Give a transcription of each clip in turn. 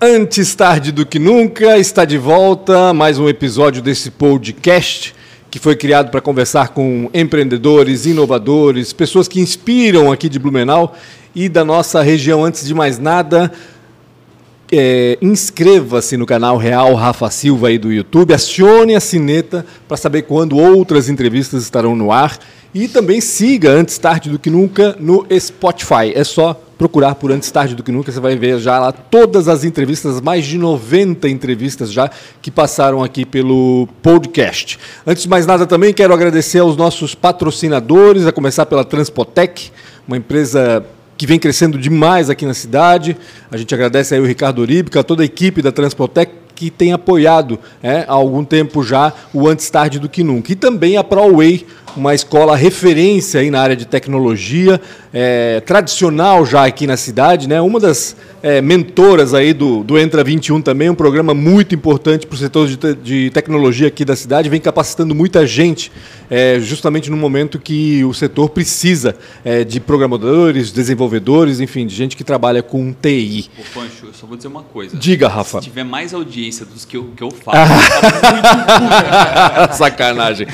Antes tarde do que nunca, está de volta mais um episódio desse podcast que foi criado para conversar com empreendedores, inovadores, pessoas que inspiram aqui de Blumenau e da nossa região. Antes de mais nada, é, inscreva-se no canal Real Rafa Silva aí do YouTube, acione a sineta para saber quando outras entrevistas estarão no ar e também siga Antes Tarde do que Nunca no Spotify. É só procurar por Antes Tarde do que Nunca, você vai ver já lá todas as entrevistas, mais de 90 entrevistas já que passaram aqui pelo podcast. Antes de mais nada também quero agradecer aos nossos patrocinadores, a começar pela Transpotec, uma empresa que vem crescendo demais aqui na cidade. A gente agradece aí o Ricardo Oríbica, toda a equipe da Transpotec que tem apoiado é, há algum tempo já o Antes Tarde do que Nunca. E também a ProWay, uma escola referência aí na área de tecnologia, é, tradicional já aqui na cidade, né? uma das é, mentoras aí do, do Entra 21 também, um programa muito importante para o setor de, te, de, tecnologia aqui da cidade, vem capacitando muita gente, é, justamente no momento que o setor precisa é, de programadores, desenvolvedores, enfim, de gente que trabalha com TI. Ô, Pancho, eu só vou dizer uma coisa. Diga, Rafa. Se tiver mais audiência dos que eu, que eu falo, muito Sacanagem.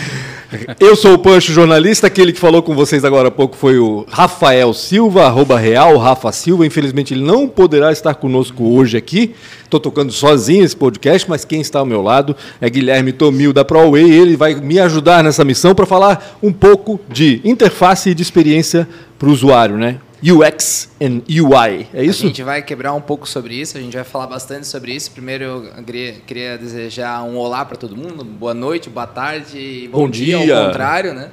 Eu sou o Pancho Jornalista, aquele que falou com vocês agora há pouco foi o Rafael Silva, arroba real, Rafa Silva. Infelizmente ele não poderá estar conosco hoje aqui. Estou tocando sozinho esse podcast, mas quem está ao meu lado é Guilherme Tomil da ProWay. Ele vai me ajudar nessa missão para falar um pouco de interface e de experiência para o usuário, né? UX and UI, é isso? A gente vai quebrar um pouco sobre isso, a gente vai falar bastante sobre isso. Primeiro, eu queria, queria desejar um olá para todo mundo, boa noite, boa tarde, bom, bom dia, dia, ao contrário, né?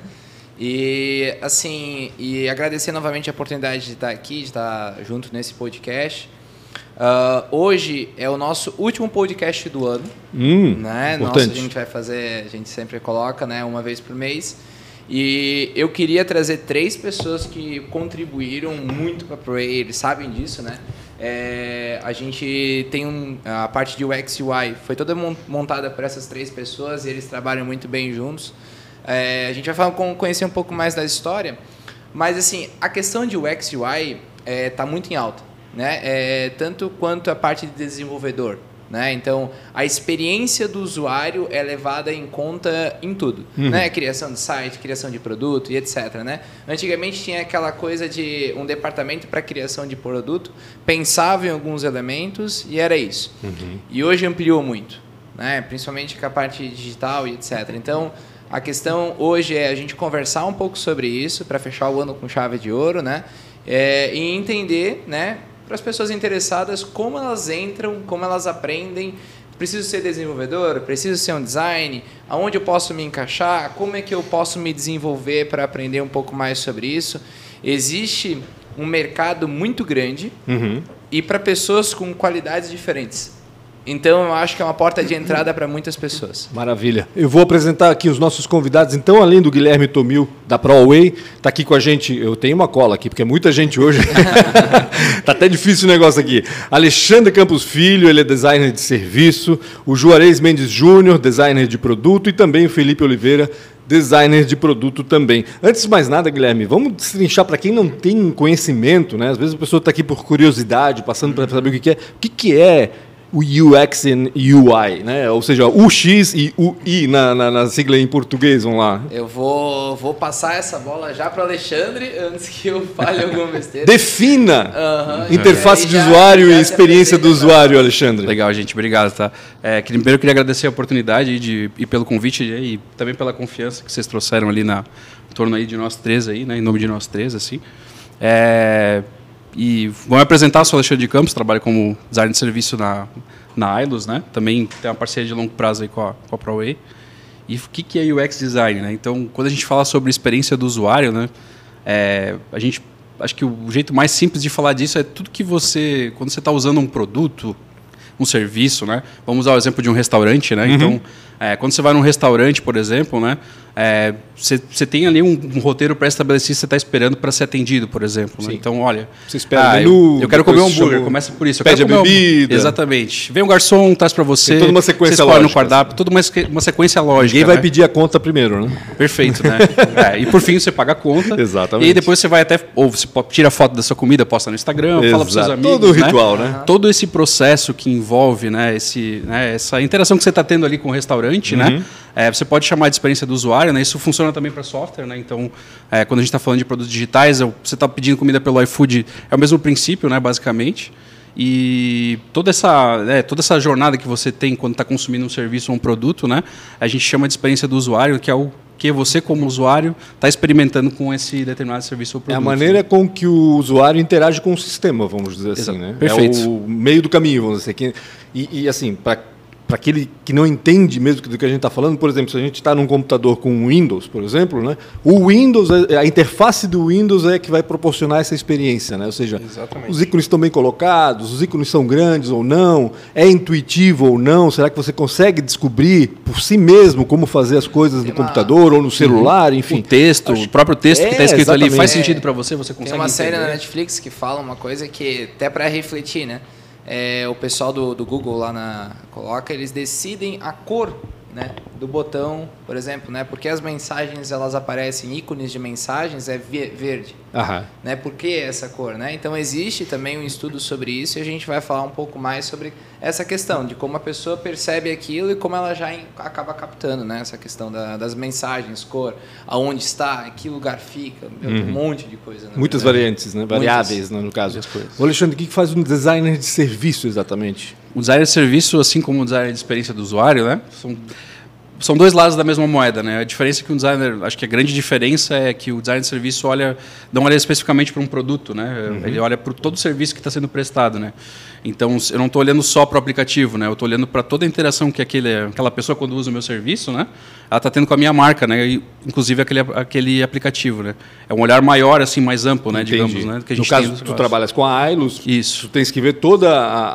E, assim, e agradecer novamente a oportunidade de estar aqui, de estar junto nesse podcast. Uh, hoje é o nosso último podcast do ano. Hum, né? Nossa, a gente vai fazer, a gente sempre coloca, né, uma vez por mês. E eu queria trazer três pessoas que contribuíram muito para Prey, eles sabem disso, né? É, a gente tem um, a parte de UX UI, foi toda montada por essas três pessoas e eles trabalham muito bem juntos. É, a gente vai falar, conhecer um pouco mais da história, mas assim, a questão de UX UI está é, tá muito em alta, né? É, tanto quanto a parte de desenvolvedor. Né? Então, a experiência do usuário é levada em conta em tudo. Uhum. Né? Criação de site, criação de produto e etc. Né? Antigamente tinha aquela coisa de um departamento para criação de produto, pensava em alguns elementos e era isso. Uhum. E hoje ampliou muito, né? principalmente com a parte digital e etc. Então, a questão hoje é a gente conversar um pouco sobre isso para fechar o ano com chave de ouro né? É, e entender né, para as pessoas interessadas como elas entram, como elas aprendem. Preciso ser desenvolvedor? Preciso ser um design? Aonde eu posso me encaixar? Como é que eu posso me desenvolver para aprender um pouco mais sobre isso? Existe um mercado muito grande uhum. e para pessoas com qualidades diferentes. Então, eu acho que é uma porta de entrada para muitas pessoas. Maravilha. Eu vou apresentar aqui os nossos convidados. Então, além do Guilherme Tomil, da ProWay, está aqui com a gente. Eu tenho uma cola aqui, porque é muita gente hoje. Está até difícil o negócio aqui. Alexandre Campos Filho, ele é designer de serviço. O Juarez Mendes Júnior, designer de produto. E também o Felipe Oliveira, designer de produto também. Antes de mais nada, Guilherme, vamos destrinchar para quem não tem conhecimento, né? Às vezes a pessoa está aqui por curiosidade, passando para saber o que é. O que é o UX e UI, né? Ou seja, o X e o I na, na, na, sigla em português, vamos lá. Eu vou, vou passar essa bola já para Alexandre antes que eu fale alguma besteira. Defina uhum, interface de já, usuário já e experiência do usuário, Alexandre. Legal, gente, obrigado, tá? É, primeiro eu queria agradecer a oportunidade de, e pelo convite e também pela confiança que vocês trouxeram ali na em torno aí de nós três aí, né? Em nome de nós três, assim. É, e vou me apresentar, sou Alexandre de Campos, trabalho como designer de serviço na, na Ilus, né? Também tem uma parceria de longo prazo aí com a, com a ProWay. E o que, que é UX design, né? Então, quando a gente fala sobre experiência do usuário, né? É, a gente acho que o jeito mais simples de falar disso é tudo que você, quando você está usando um produto, um serviço, né? Vamos usar o exemplo de um restaurante, né? Uhum. Então, é, quando você vai num restaurante, por exemplo, né? É, você tem ali um, um roteiro pré-estabelecido, você está esperando para ser atendido, por exemplo. Né? Então, olha. Você espera ah, menu, eu, eu quero comer um hambúrguer, chamo... começa por isso. Eu Pede a bebida. Um... Exatamente. Vem um garçom, traz para você. Tem toda uma sequência lógica. no cardápio, toda uma, uma sequência lógica. Ninguém vai né? pedir a conta primeiro, né? Perfeito, né? é, e por fim você paga a conta. Exatamente. E depois você vai até. Ou você tira foto da sua comida, posta no Instagram, Exato. fala para seus amigos. Todo o né? ritual, né? né? Todo esse processo que envolve né, esse, né, essa interação que você está tendo ali com o restaurante, né? uhum. né? É, você pode chamar de experiência do usuário, né? Isso funciona também para software, né? Então, é, quando a gente está falando de produtos digitais, você está pedindo comida pelo iFood, é o mesmo princípio, né? Basicamente. E toda essa, né, toda essa jornada que você tem quando está consumindo um serviço ou um produto, né? A gente chama de experiência do usuário, que é o que você, como usuário, está experimentando com esse determinado serviço ou produto. É a maneira né? com que o usuário interage com o sistema, vamos dizer assim, Exato. né? Perfeito. É o meio do caminho, vamos dizer assim. E, e assim, para para aquele que não entende mesmo do que a gente está falando, por exemplo, se a gente está num computador com Windows, por exemplo, né, o Windows, é, a interface do Windows é que vai proporcionar essa experiência, né? Ou seja, Exatamente. os ícones estão bem colocados, os ícones são grandes ou não, é intuitivo ou não, será que você consegue descobrir por si mesmo como fazer as coisas no computador ou no celular, uhum. enfim. O texto, Acho... o próprio texto é, que está escrito exatamente. ali faz sentido para você, você consegue Tem uma entender. série na Netflix que fala uma coisa que até para refletir, né? É, o pessoal do, do Google lá na coloca, eles decidem a cor né, do botão, por exemplo, né, porque as mensagens elas aparecem ícones de mensagens é verde, Aham. né? Por que essa cor, né? Então existe também um estudo sobre isso e a gente vai falar um pouco mais sobre essa questão de como a pessoa percebe aquilo e como ela já acaba captando, né? Essa questão da, das mensagens, cor, aonde está, em que lugar fica, uhum. um monte de coisa. Muitas verdade. variantes, né? Variáveis, né, no caso. O Alexandre, o que faz um designer de serviço exatamente? O designer de serviço, assim como o designer de experiência do usuário, né? São são dois lados da mesma moeda, né? A diferença é que o designer, acho que a grande diferença é que o designer de serviço olha, não olha especificamente para um produto, né? Uhum. Ele olha para todo o serviço que está sendo prestado, né? Então, eu não estou olhando só para o aplicativo, né? Eu estou olhando para toda a interação que aquele, aquela pessoa quando usa o meu serviço, né? Ela está tendo com a minha marca, né? E, inclusive aquele, aquele aplicativo, né? É um olhar maior, assim, mais amplo, né? Entendi. Digamos, né? No caso, tu trabalhas com a Ailos, isso. Tu tens que ver todo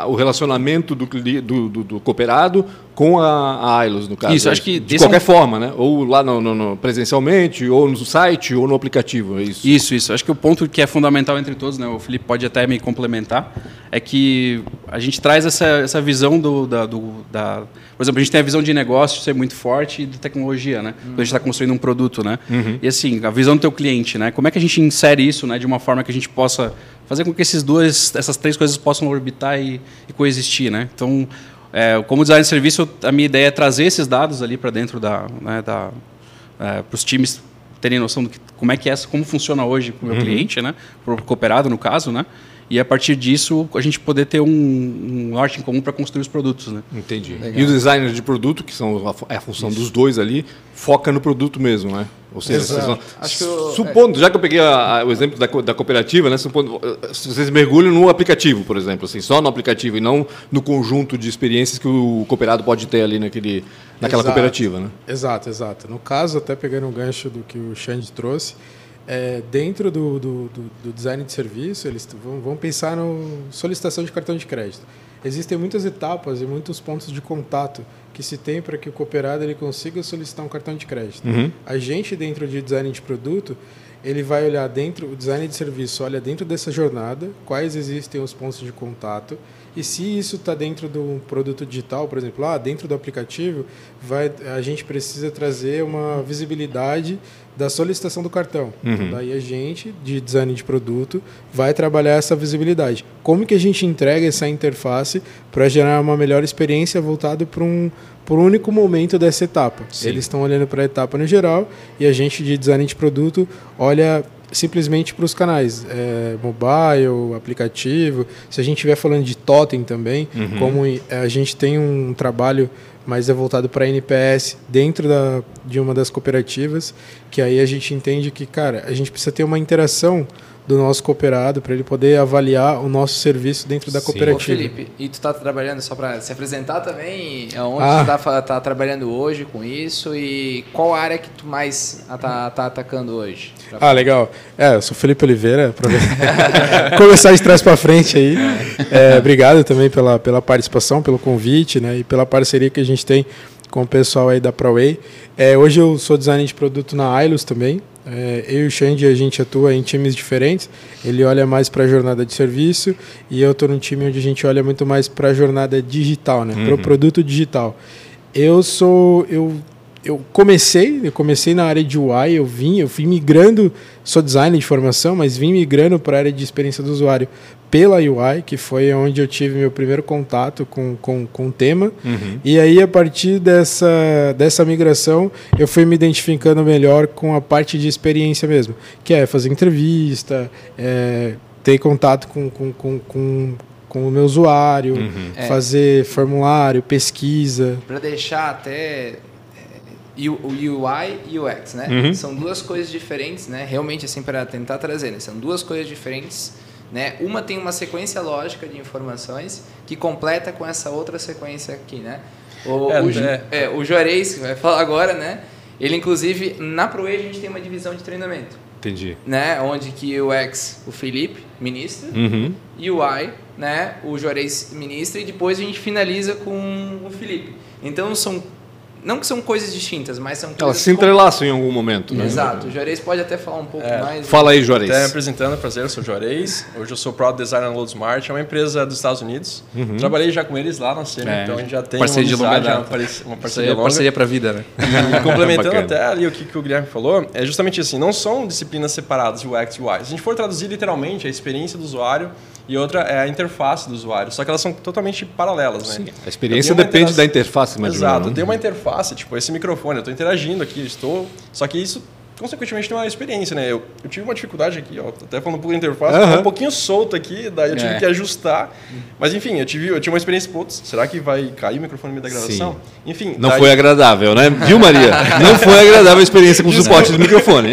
o relacionamento do, do, do, do cooperado com a, a Ailos, no caso. Isso, acho que de qualquer é um... forma, né? Ou lá no, no, no, presencialmente, ou no site, ou no aplicativo, é isso. Isso, isso. Acho que o ponto que é fundamental entre todos, né? O Felipe pode até me complementar, é que a gente traz essa, essa visão do, da, do, da... Por exemplo, a gente tem a visão de negócio ser muito forte e de tecnologia, né? Uhum. Quando a gente está construindo um produto, né? Uhum. E assim, a visão do teu cliente, né? Como é que a gente insere isso, né? De uma forma que a gente possa fazer com que esses dois, essas três coisas possam orbitar e, e coexistir, né? Então, é, como design de serviço, a minha ideia é trazer esses dados ali para dentro da, né, da é, para os times terem noção do que, como é que é, como funciona hoje para o meu uhum. cliente, né, para o cooperado no caso, né, e a partir disso a gente poder ter um, um norte em comum para construir os produtos, né? Entendi. Legal. E os designers de produto, que são a, é a função Isso. dos dois ali, foca no produto mesmo, né? Ou seja, vocês vão, eu, supondo, é... já que eu peguei a, a, o exemplo da, da cooperativa, né? Supondo, se vocês mergulham no aplicativo, por exemplo, assim, só no aplicativo e não no conjunto de experiências que o cooperado pode ter ali naquele, naquela exato, cooperativa, né? Exato, exato. No caso, até pegando um gancho do que o Xande trouxe, é, dentro do, do, do, do, design de serviço, eles vão, vão pensar no solicitação de cartão de crédito. Existem muitas etapas e muitos pontos de contato que se tem para que o cooperado ele consiga solicitar um cartão de crédito. Uhum. A gente, dentro de design de produto, ele vai olhar dentro, o design de serviço olha dentro dessa jornada, quais existem os pontos de contato, e se isso está dentro do produto digital, por exemplo, lá dentro do aplicativo, vai, a gente precisa trazer uma visibilidade da solicitação do cartão. Uhum. Então, daí a gente, de design de produto, vai trabalhar essa visibilidade. Como que a gente entrega essa interface para gerar uma melhor experiência voltada para um, por um único momento dessa etapa? Sim. Eles estão olhando para a etapa no geral e a gente, de design de produto, olha simplesmente para os canais é, mobile, aplicativo. Se a gente estiver falando de totem também, uhum. como a gente tem um trabalho mas é voltado para NPS dentro da, de uma das cooperativas, que aí a gente entende que, cara, a gente precisa ter uma interação do nosso cooperado, para ele poder avaliar o nosso serviço dentro da Sim. Ô, cooperativa. Felipe, e tu tá trabalhando só para se apresentar também? Onde Ah. tu tá, fa- tá trabalhando hoje com isso e qual área que tu mais ah, tá, atacando hoje? Ah, legal. É, eu sou Felipe Oliveira, pra começar de trás para frente aí. É, obrigado também pela, pela participação, pelo convite, né, e pela parceria que a gente tem com o pessoal aí da ProWay. É, hoje eu sou designer de produto na Ailos também. É, eu e o Xande, a gente atua em times diferentes. Ele olha mais para a jornada de serviço e eu estou num time onde a gente olha muito mais para a jornada digital, né, para o produto digital. Eu sou eu eu comecei, eu comecei na área de UI, eu vim, eu fui migrando, sou designer de formação, mas vim migrando para a área de experiência do usuário pela UI, que foi onde eu tive meu primeiro contato com, com, com o tema. E aí, a partir dessa, dessa migração, eu fui me identificando melhor com a parte de experiência mesmo, que é fazer entrevista, é, ter contato com, com, com, com, com o meu usuário, É. fazer formulário, pesquisa. Para deixar até é, o UI e UX, né? Uhum. São duas coisas diferentes, né? Realmente assim para tentar trazer, né? São duas coisas diferentes, né? Uma tem uma sequência lógica de informações que completa com essa outra sequência aqui, né? O, É, o, Ju- é. é, o Juarez, que vai falar agora, né? Ele inclusive na ProE a gente tem uma divisão de treinamento, Entendi. né? Onde que o UX, o Felipe ministra, Uhum. e o I, né, o Juarez ministra e depois a gente finaliza com o Felipe. Então são não que são coisas distintas, mas são Elas coisas se entrelaçam em algum momento, né? Exato. O Juarez pode até falar um pouco É. mais. Fala aí, Juarez. Até me apresentando, prazer, eu sou o Juarez. Hoje eu sou Product Designer na Load Smart, é uma empresa dos Estados Unidos. Trabalhei já com eles lá na cena, É, então a gente já tem parceria de uma, longa amizade, data. uma parceria, uma parceria é longa. parceria pra vida, né? E complementando até ali o que, que o Guilherme falou, é justamente assim, não são disciplinas separadas, UX e UI. Se a gente for traduzir literalmente a experiência do usuário e outra é a interface do usuário, só que elas são totalmente paralelas, né? A experiência Eu tenho uma depende interação- da interface, mais ou Exato, eu né? tenho uma interface, tipo esse microfone, eu estou interagindo aqui, estou. Só que isso, consequentemente, tem uma experiência, né? Eu, eu tive uma dificuldade aqui, ó, até falando um pouco da interface, tá um pouquinho solto aqui, daí eu tive É. que ajustar. Mas enfim, eu tive, eu tive uma experiência, putz, será que vai cair o microfone no meio da gravação? Enfim. Não daí- foi agradável, né? Viu, Maria? Não foi agradável a experiência com o suporte do microfone.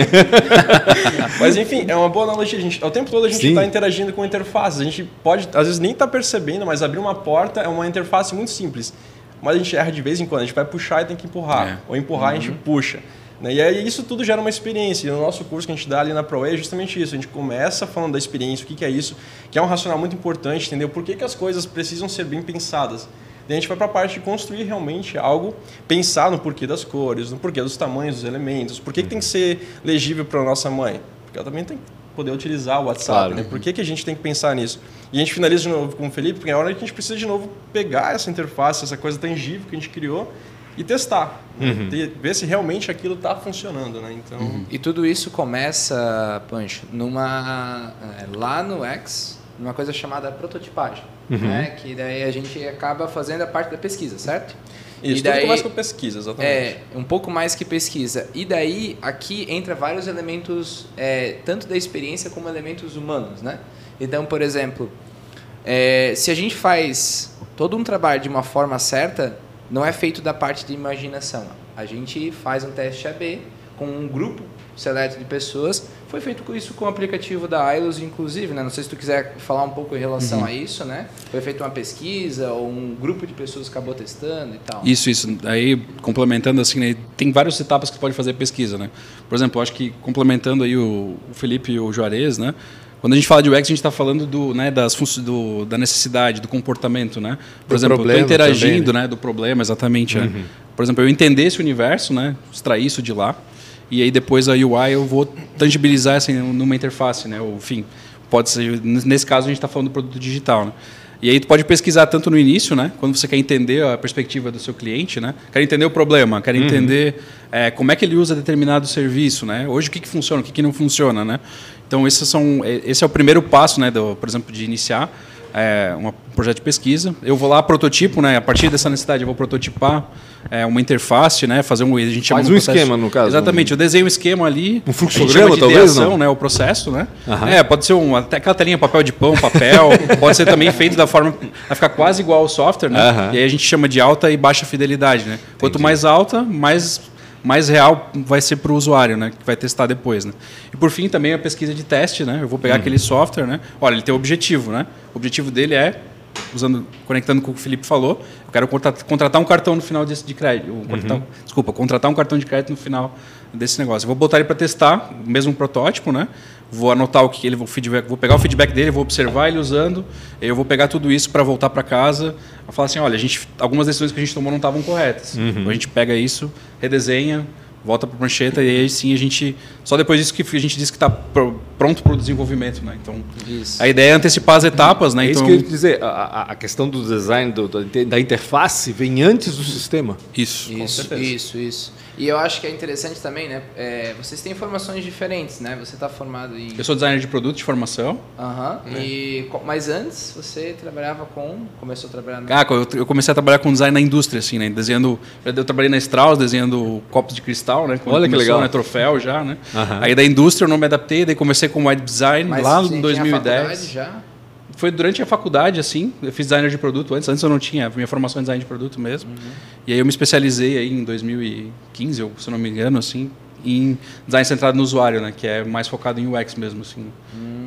Mas enfim, é uma boa analogia. A gente, ao tempo todo a gente Sim. está interagindo com interfaces. A gente pode, às vezes, nem estar percebendo, mas abrir uma porta é uma interface muito simples. Mas a gente erra de vez em quando. A gente vai puxar e tem que empurrar. É. Ou empurrar a gente puxa. Né? E aí isso tudo gera uma experiência. E no nosso curso que a gente dá ali na ProE é justamente isso. A gente começa falando da experiência, o que, que é isso, que é um racional muito importante, entendeu? Por que, que as coisas precisam ser bem pensadas. Daí a gente vai para a parte de construir realmente algo, pensar no porquê das cores, no porquê dos tamanhos dos elementos, por que, que tem que ser legível para a nossa mãe. Porque ela também tem que poder utilizar o WhatsApp, Claro. né? Por que, que a gente tem que pensar nisso? E a gente finaliza de novo com o Felipe, porque é a hora que a gente precisa de novo pegar essa interface, essa coisa tangível que a gente criou e testar. né? Ter- ver se realmente aquilo está funcionando, né? Então, E tudo isso começa, Pancho, numa é, lá no X, numa coisa chamada prototipagem, né? Que daí a gente acaba fazendo a parte da pesquisa, certo? isso e tudo daí, começa com pesquisa, exatamente. É, um pouco mais que pesquisa. E daí, aqui entra vários elementos, é, tanto da experiência como elementos humanos, né? Então, por exemplo, é, se a gente faz todo um trabalho de uma forma certa, não é feito da parte de imaginação. A gente faz um teste AB com um grupo seleto de pessoas. Foi feito isso com o aplicativo da Ailos, inclusive, né? Não sei se tu quiser falar um pouco em relação a isso, né? Foi feita uma pesquisa ou um grupo de pessoas acabou testando e tal. Isso, isso. Aí, complementando assim, né, tem várias etapas que você pode fazer pesquisa, né? Por exemplo, eu acho que complementando aí o, o Felipe e o Juarez, né? Quando a gente fala de UX, a gente está falando do, né, das do, da necessidade, do comportamento, né? Por Do exemplo, eu estou interagindo, também, né? Do problema, exatamente. é. Por exemplo, eu entender esse universo, né? Extrair isso de lá. E aí depois a UI eu vou tangibilizar assim, numa interface, né? Ou, enfim, pode ser... Nesse caso, a gente está falando do produto digital, né? E aí tu pode pesquisar tanto no início, né? Quando você quer entender a perspectiva do seu cliente, né? Quer entender o problema, quer entender é, como é que ele usa determinado serviço, né? Hoje o que, que funciona, o que, que não funciona, né? Então esses são, esse é o primeiro passo, né? Do, por exemplo, de iniciar é, um projeto de pesquisa. Eu vou lá prototipo, né? A partir dessa necessidade eu vou prototipar é, uma interface, né? Fazer um, a gente chama Faz um um processo- esquema, no caso, Exatamente. Eu desenho um esquema ali. Um fluxograma, talvez, ideação, não? né? O processo, né? Aham. É, pode ser um, até aquela telinha papel de pão, papel. pode ser também feito da forma a ficar quase igual ao software, né? Aham. E aí a gente chama de alta e baixa fidelidade, né? Quanto mais alta, mais mais real vai ser para o usuário, né? Que vai testar depois, né? E por fim também a pesquisa de teste, né? Eu vou pegar aquele software, né? Olha, ele tem um objetivo, né? O objetivo dele é usando, conectando com o que o Felipe falou, eu quero contratar, contratar um cartão no final desse de crédito, ou contratar- desculpa, contratar um cartão de crédito no final desse negócio. Eu vou botar ele para testar, o mesmo protótipo, né? Vou anotar o que ele, o feedback, vou pegar o feedback dele, vou observar ele usando, eu vou pegar tudo isso para voltar para casa, e falar assim, olha, a gente, algumas decisões que a gente tomou não estavam corretas. Então a gente pega isso, redesenha, volta para a prancheta e aí sim a gente só depois disso que a gente diz que está pronto para o desenvolvimento, né? Então Isso. a ideia é antecipar as etapas, né? É isso então que eu ia dizer. A, a- questão do design, do- da interface, vem antes do sistema. isso. Isso, certeza. isso, isso. E eu acho que é interessante também, né? é, vocês têm formações diferentes, né? Você está formado em. Eu sou designer de produto de formação. Aham. E co- mas antes você trabalhava com. Começou a trabalhar no. Ah, eu, eu comecei a trabalhar com design na indústria, assim, né? Desenhando. Eu trabalhei na Strauss, desenhando copos de cristal, né? Quando Olha que legal. Né? Troféu já, né? Aham. Aí da indústria eu não me adaptei, daí comecei com web design Mas lá em tinha 2010. faculdade já? Foi durante a faculdade, assim. Eu fiz designer de produto antes. Antes eu não tinha. Minha formação é design de produto mesmo. E aí eu me especializei aí em 2015, ou, se eu não me engano, assim, em design centrado no usuário, né? Que é mais focado em UX mesmo, assim.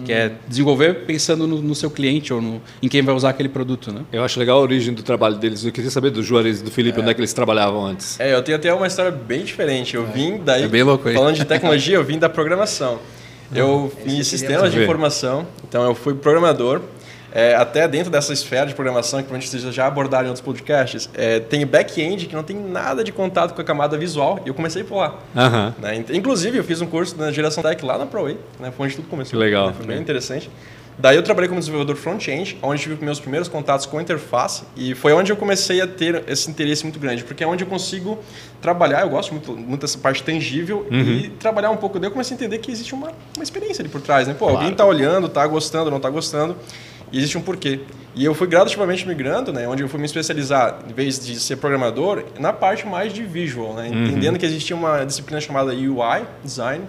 Que é desenvolver pensando no, no seu cliente ou no, em quem vai usar aquele produto, né? Eu acho legal a origem do trabalho deles. Eu queria saber do Juarez e do Felipe, onde é que eles trabalhavam antes. É, eu tenho até uma história bem diferente. Eu vim daí. É bem louco aí. Falando de tecnologia, eu vim da programação. Eu eu fiz sistemas de informação, então eu fui programador. É, até dentro dessa esfera de programação, que provavelmente vocês já abordaram em outros podcasts, é, tem back-end que não tem nada de contato com a camada visual, e eu comecei por lá. Aham. Né? Inclusive, eu fiz um curso na geração tech lá na ProWay, né? foi onde tudo começou. Que legal. né? Foi bem interessante. Daí eu trabalhei como desenvolvedor front-end, onde tive meus primeiros contatos com a interface, e foi onde eu comecei a ter esse interesse muito grande, porque é onde eu consigo trabalhar, eu gosto muito, muito dessa parte tangível, e trabalhar um pouco. Daí eu comecei a entender que existe uma, uma experiência ali por trás, né? Pô, alguém tá olhando, tá gostando, não tá gostando, e existe um porquê. E eu fui gradativamente migrando, né, onde eu fui me especializar, em vez de ser programador, na parte mais de visual, né, entendendo que existia uma disciplina chamada UI, Design.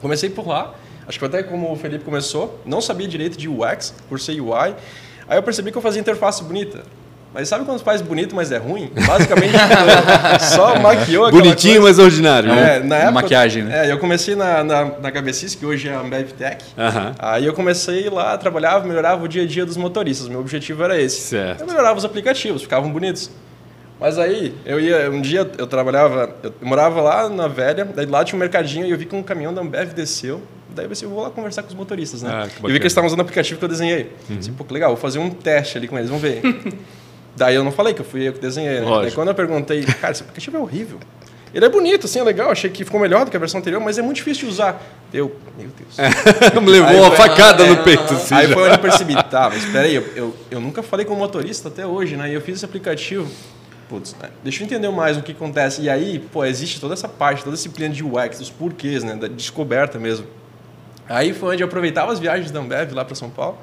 Comecei por lá, acho que até como o Felipe começou, não sabia direito de UX, cursei UI. Aí eu percebi que eu fazia interface bonita. Mas sabe quando faz bonito, mas é ruim? Basicamente, só maquiou aquela Bonitinho, coisa. mas ordinário. né? É, na época, Maquiagem, né? É, eu comecei na, na, na HBCIS, que hoje é a Ambev Tech. Aí eu comecei lá, trabalhava, melhorava o dia a dia dos motoristas. Meu objetivo era esse. Certo. Eu melhorava os aplicativos, ficavam bonitos. Mas aí, eu ia, um dia eu trabalhava, eu morava lá na velha, daí lá tinha um mercadinho e eu vi que um caminhão da Ambev desceu. Daí eu pensei, eu vou lá conversar com os motoristas, né? Ah, eu vi que eles estavam usando o aplicativo que eu desenhei. Assim, pô, que legal, vou fazer um teste ali com eles, vamos ver. daí eu não falei que eu fui eu que desenhei, né? Daí quando eu perguntei, cara, esse aplicativo é horrível. Ele é bonito, assim, é legal, achei que ficou melhor do que a versão anterior, mas é muito difícil de usar. Eu, meu Deus. Me levou Aí uma foi- facada no peito. assim, Aí já. foi onde eu percebi, tá, mas espera aí, eu, eu, eu nunca falei com motorista até hoje, né? E eu fiz esse aplicativo. Putz, né, deixa eu entender mais o que acontece. E aí, pô, existe toda essa parte, toda a disciplina de UX, dos porquês, né? Da descoberta mesmo. Aí foi onde eu aproveitava as viagens da Ambev lá para São Paulo.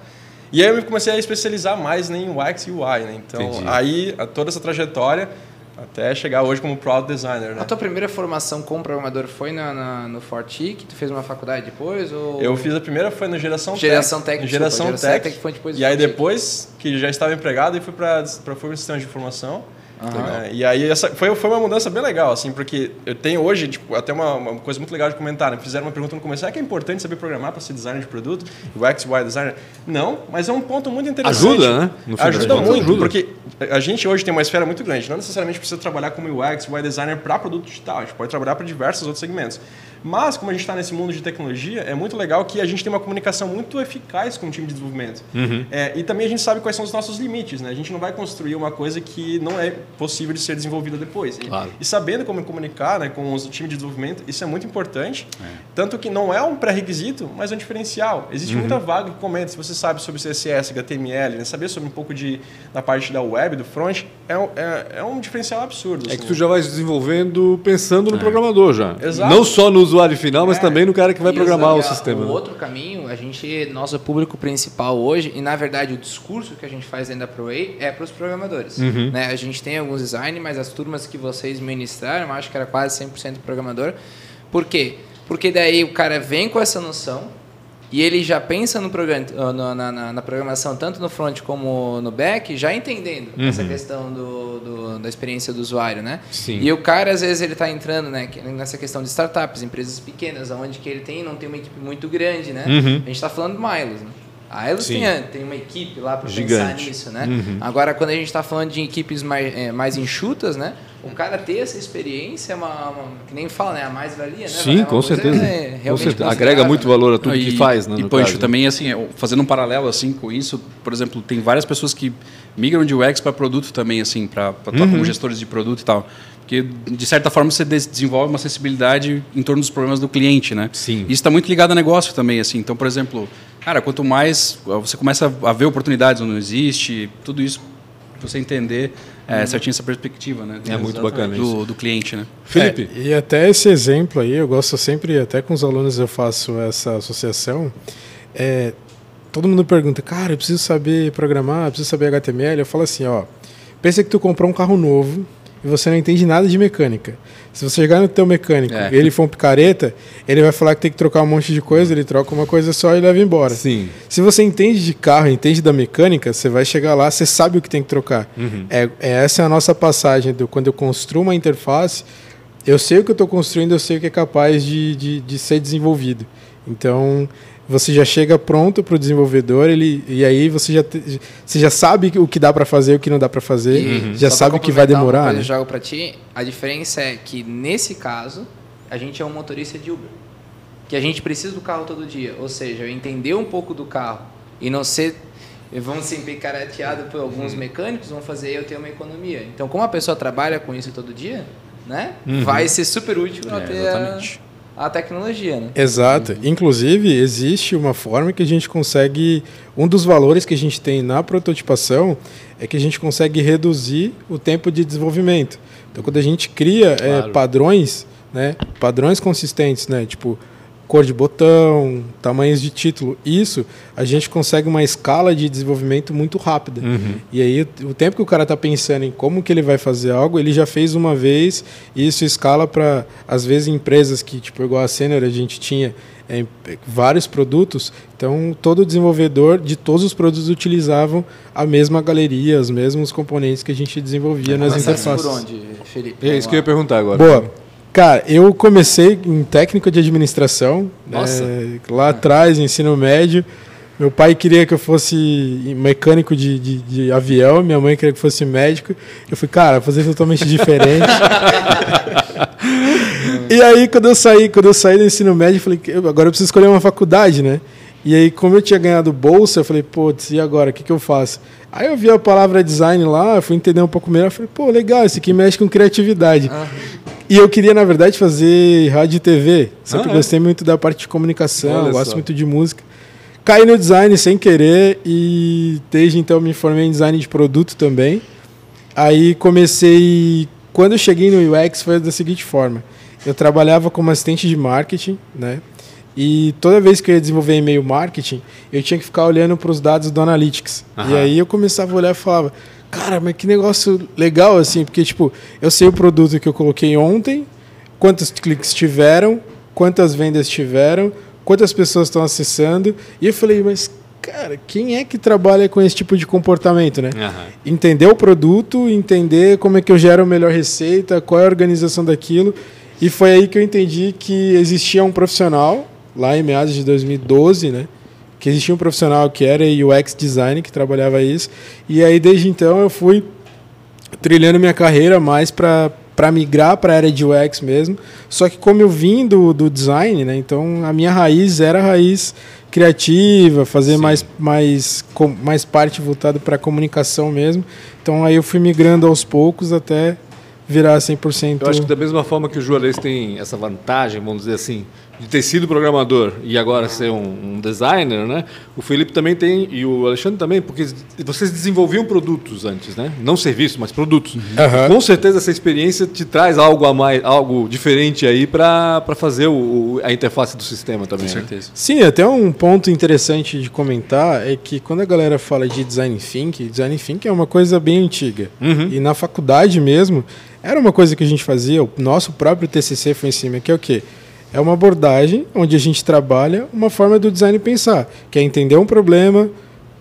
E aí eu comecei a especializar mais né, em UX e UI, né? Então, Entendi. aí a- toda essa trajetória até chegar hoje como Product Designer, né? A tua primeira formação como programador foi na, na- no Fortic? Tu fez uma faculdade depois? Ou... Eu fiz a primeira foi no Geração Tech. Geração Tech, desculpa, Geração Geração Tech. Tech foi depois do e aí depois que já estava empregado e fui para para Forma de Sistemas de Informação. Né? E aí essa foi, foi uma mudança bem legal, assim, porque eu tenho hoje tipo, até uma, uma coisa muito legal de comentar. Né? Fizeram uma pergunta no começo: é que é importante saber programar para ser designer de produto? UX, UI designer? Não, mas é um ponto muito interessante. Ajuda, né? Ajuda muito, ajuda. porque a gente hoje tem uma esfera muito grande. Não necessariamente precisa trabalhar como UX, UI designer para produto digital. A gente pode trabalhar para diversos outros segmentos. Mas, como a gente está nesse mundo de tecnologia, é muito legal que a gente tem uma comunicação muito eficaz com o time de desenvolvimento. Uhum. É, e também a gente sabe quais são os nossos limites. Né? A gente não vai construir uma coisa que não é possível de ser desenvolvida depois. E- Claro. E, sabendo como comunicar né, com o time de desenvolvimento, isso é muito importante. Tanto que não é um pré-requisito, mas é um diferencial. Existe Uhum. muita vaga que comenta. Se você sabe sobre CSS, HTML, né? saber sobre um pouco de, da parte da web, do front, é um, é, é um diferencial absurdo. É assim. que tu já vai se desenvolvendo pensando no programador já. Exato. Não só no usuário final, mas É. também no cara que vai programar o sistema. O né? outro caminho, a gente, nosso público principal hoje, e na verdade o discurso que a gente faz dentro da ProWay é para os programadores. Uhum. Né? A gente tem alguns design, mas as turmas que vocês ministraram, acho que era quase 100% programador. Por quê? Porque daí o cara vem com essa noção, e ele já pensa no programa, no, na, na, na, programação, tanto no front como no back, já entendendo uhum. essa questão do, do, da experiência do usuário, né? Sim. E o cara, às vezes, ele está entrando né, nessa questão de startups, empresas pequenas, onde que ele tem não tem uma equipe muito grande, né? Uhum. A gente está falando de Milos, né? A Elos tem, tem uma equipe lá para pensar nisso, né? Uhum. Agora, quando a gente está falando de equipes mais, é, mais enxutas, né? O cara ter essa experiência é uma, uma que nem fala, né? A mais-valia, né? Sim, é com certeza. É com certeza. Agrega muito valor a tudo que faz, né? E, Pancho, né? também, assim, fazendo um paralelo assim com isso, por exemplo, tem várias pessoas que migram de UX para produto também, assim, para atuar uhum. como gestores de produto e tal. Porque, de certa forma, você desenvolve uma sensibilidade em torno dos problemas do cliente, né? Sim. Isso está muito ligado a negócio também, assim. Então, por exemplo, cara, quanto mais você começa a ver oportunidades onde não existe, tudo isso, você entender é, certinho essa perspectiva, né? É muito bacana do, isso. do cliente, né? Felipe. É, e até esse exemplo aí, eu gosto sempre, até com os alunos eu faço essa associação. É, todo mundo pergunta, cara, eu preciso saber programar, eu preciso saber HTML. Eu falo assim, ó, pensa que tu comprou um carro novo, e você não entende nada de mecânica. Se você chegar no teu mecânico É. e ele for um picareta, ele vai falar que tem que trocar um monte de coisa, ele troca uma coisa só e leva embora. Sim. Se você entende de carro, entende da mecânica, você vai chegar lá, você sabe o que tem que trocar. Uhum. É, é essa é a nossa passagem do quando eu construo uma interface, eu sei o que eu estou construindo, eu sei o que é capaz de, de, de ser desenvolvido. Então, você já chega pronto para o desenvolvedor, ele, e aí você já, te- você já sabe o que dá para fazer, o que não dá para fazer, E já só sabe o que vai uma demorar. Né? Eu jogo para ti. A diferença é que nesse caso a gente é um motorista de Uber, que a gente precisa do carro todo dia. Ou seja, eu entender um pouco do carro e não ser vão ser picareteado por alguns mecânicos, vão fazer eu ter uma economia. Então, como a pessoa trabalha com isso todo dia, né, vai ser super útil ela É, ter exatamente. A, tecnologia, né? Exato. Inclusive, existe uma forma que a gente consegue. Um dos valores que a gente tem na prototipação é que a gente consegue reduzir o tempo de desenvolvimento. Então, quando a gente cria é, Claro. padrões, né, padrões consistentes, né, tipo cor de botão, tamanhos de título, isso a gente consegue uma escala de desenvolvimento muito rápida. E aí o tempo que o cara está pensando em como que ele vai fazer algo, ele já fez uma vez e isso escala para às vezes empresas que tipo igual a Senior a gente tinha é, vários produtos, então todo desenvolvedor de todos os produtos utilizavam a mesma galeria, os mesmos componentes que a gente desenvolvia nas Começasse interfaces. por onde, Felipe? É isso que eu ia perguntar agora. Boa. Cara, eu comecei em técnica de administração. Nossa. é, lá atrás, ensino médio. Meu pai queria que eu fosse mecânico de, de, de avião, minha mãe queria que eu fosse médico. Eu fui, cara, vou fazer totalmente diferente. e aí, quando eu saí, quando eu saí do ensino médio, eu falei, "Eu- agora eu preciso escolher uma faculdade, né? E aí, como eu tinha ganhado bolsa, eu falei, putz, e agora? O que, que eu faço? Aí eu vi a palavra design lá, fui entender um pouco melhor, falei, pô, legal, esse aqui mexe com criatividade. E eu queria, na verdade, fazer rádio e TV. Sempre Ah, é? gostei muito da parte de comunicação, Olha gosto só. muito de música. Caí no design sem querer e desde então me formei em design de produto também. Aí comecei. Quando eu cheguei no UX foi da seguinte forma: eu trabalhava como assistente de marketing, né? E toda vez que eu ia desenvolver e-mail marketing, eu tinha que ficar olhando para os dados do Analytics. E Aham. aí eu começava a olhar e falava: Cara, mas que negócio legal assim, porque tipo, eu sei o produto que eu coloquei ontem, quantos cliques tiveram, quantas vendas tiveram, quantas pessoas estão acessando. E eu falei, mas cara, quem é que trabalha com esse tipo de comportamento, né? Aham. Entender o produto, entender como é que eu gero a melhor receita, qual é a organização daquilo. E foi aí que eu entendi que existia um profissional, lá em meados de 2012, né? Que existia um profissional que era UX design, que trabalhava isso. E aí, desde então, eu fui trilhando minha carreira mais para para migrar para a área de UX mesmo. Só que como eu vim do, do design, né? Então a minha raiz era a raiz criativa, fazer Sim. mais mais com, mais parte voltada para comunicação mesmo. Então aí eu fui migrando aos poucos até virar 100%. Eu acho que da mesma forma que o Juarez tem essa vantagem, vamos dizer assim, de ter sido programador e agora ser um, um designer, né? O Felipe também tem e o Alexandre também, porque vocês desenvolviam produtos antes, né? Não serviços, mas produtos. Aham. Com certeza essa experiência te traz algo a mais, algo diferente aí para fazer o, o- a interface do sistema também. Com né? certeza. Sim, até um ponto interessante de comentar é que quando a galera fala de design thinking, design thinking é uma coisa bem antiga. Uhum. E na faculdade mesmo, era uma coisa que a gente fazia, o nosso próprio TCC foi em cima, que é o quê? É uma abordagem onde a gente trabalha uma forma do design pensar, que é entender um problema,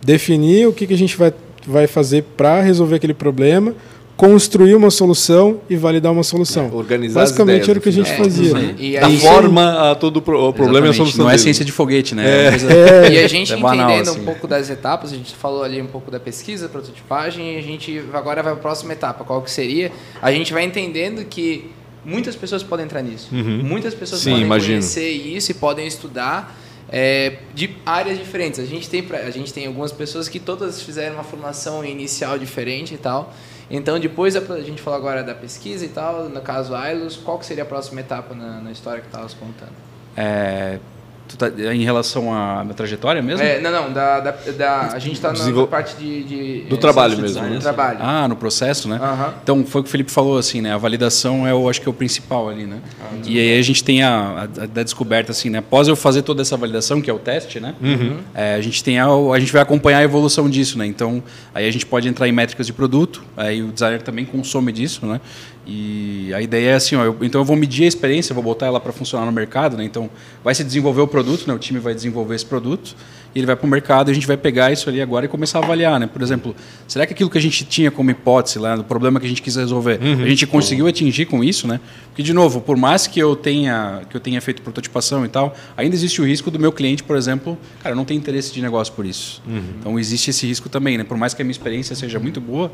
definir o que, que a gente vai, vai fazer para resolver aquele problema, construir uma solução e validar uma solução. É, organizar Basicamente as era o que a gente É, fazia. sim. E Da aí- forma a todo o pro- o problema e a Exatamente. solução. Não é ciência de foguete, né? É. uma coisa- E a gente É banal, entendendo assim. um pouco das etapas, a gente falou ali um pouco da pesquisa, prototipagem, e a gente agora vai para a próxima etapa, qual que seria? A gente vai entendendo que muitas pessoas podem entrar nisso. Muitas pessoas Sim, podem imagino. conhecer isso e podem estudar é, de áreas diferentes. A gente, tem a gente tem algumas pessoas que todas fizeram uma formação inicial diferente e tal. Então, depois a, a gente falou agora da pesquisa e tal, no caso Ailos, qual que seria a próxima etapa na, na história que estavas contando? É, tá- em relação à minha trajetória mesmo? É, não, não, da, da, da- a gente está na Desenvol- parte de, de- Do é, trabalho mesmo, design, né? Do trabalho. Ah, no processo, né? Então, foi o que o Felipe falou, assim, né? A validação é, o, acho que é o principal ali, né? e aí a gente tem a, a, da descoberta, assim, né? Após eu fazer toda essa validação, que é o teste, né? É, a gente tem a, a gente vai acompanhar a evolução disso, né? Então, aí a gente pode entrar em métricas de produto, aí o designer também consome disso, né? E a ideia é assim, ó, eu- então eu vou medir a experiência, vou botar ela para funcionar no mercado, né? Então, vai se desenvolver o produto, né? O time vai desenvolver esse produto e ele vai para o mercado e a gente vai pegar isso ali agora e começar a avaliar, né? Por exemplo, será que aquilo que a gente tinha como hipótese lá, do problema que a gente quis resolver, a gente conseguiu atingir com isso, né? Porque de novo, por mais que eu tenha que eu tenha feito prototipação e tal, ainda existe o risco do meu cliente, por exemplo, cara, não tem interesse de negócio por isso. Então existe esse risco também, né? Por mais que a minha experiência seja muito boa,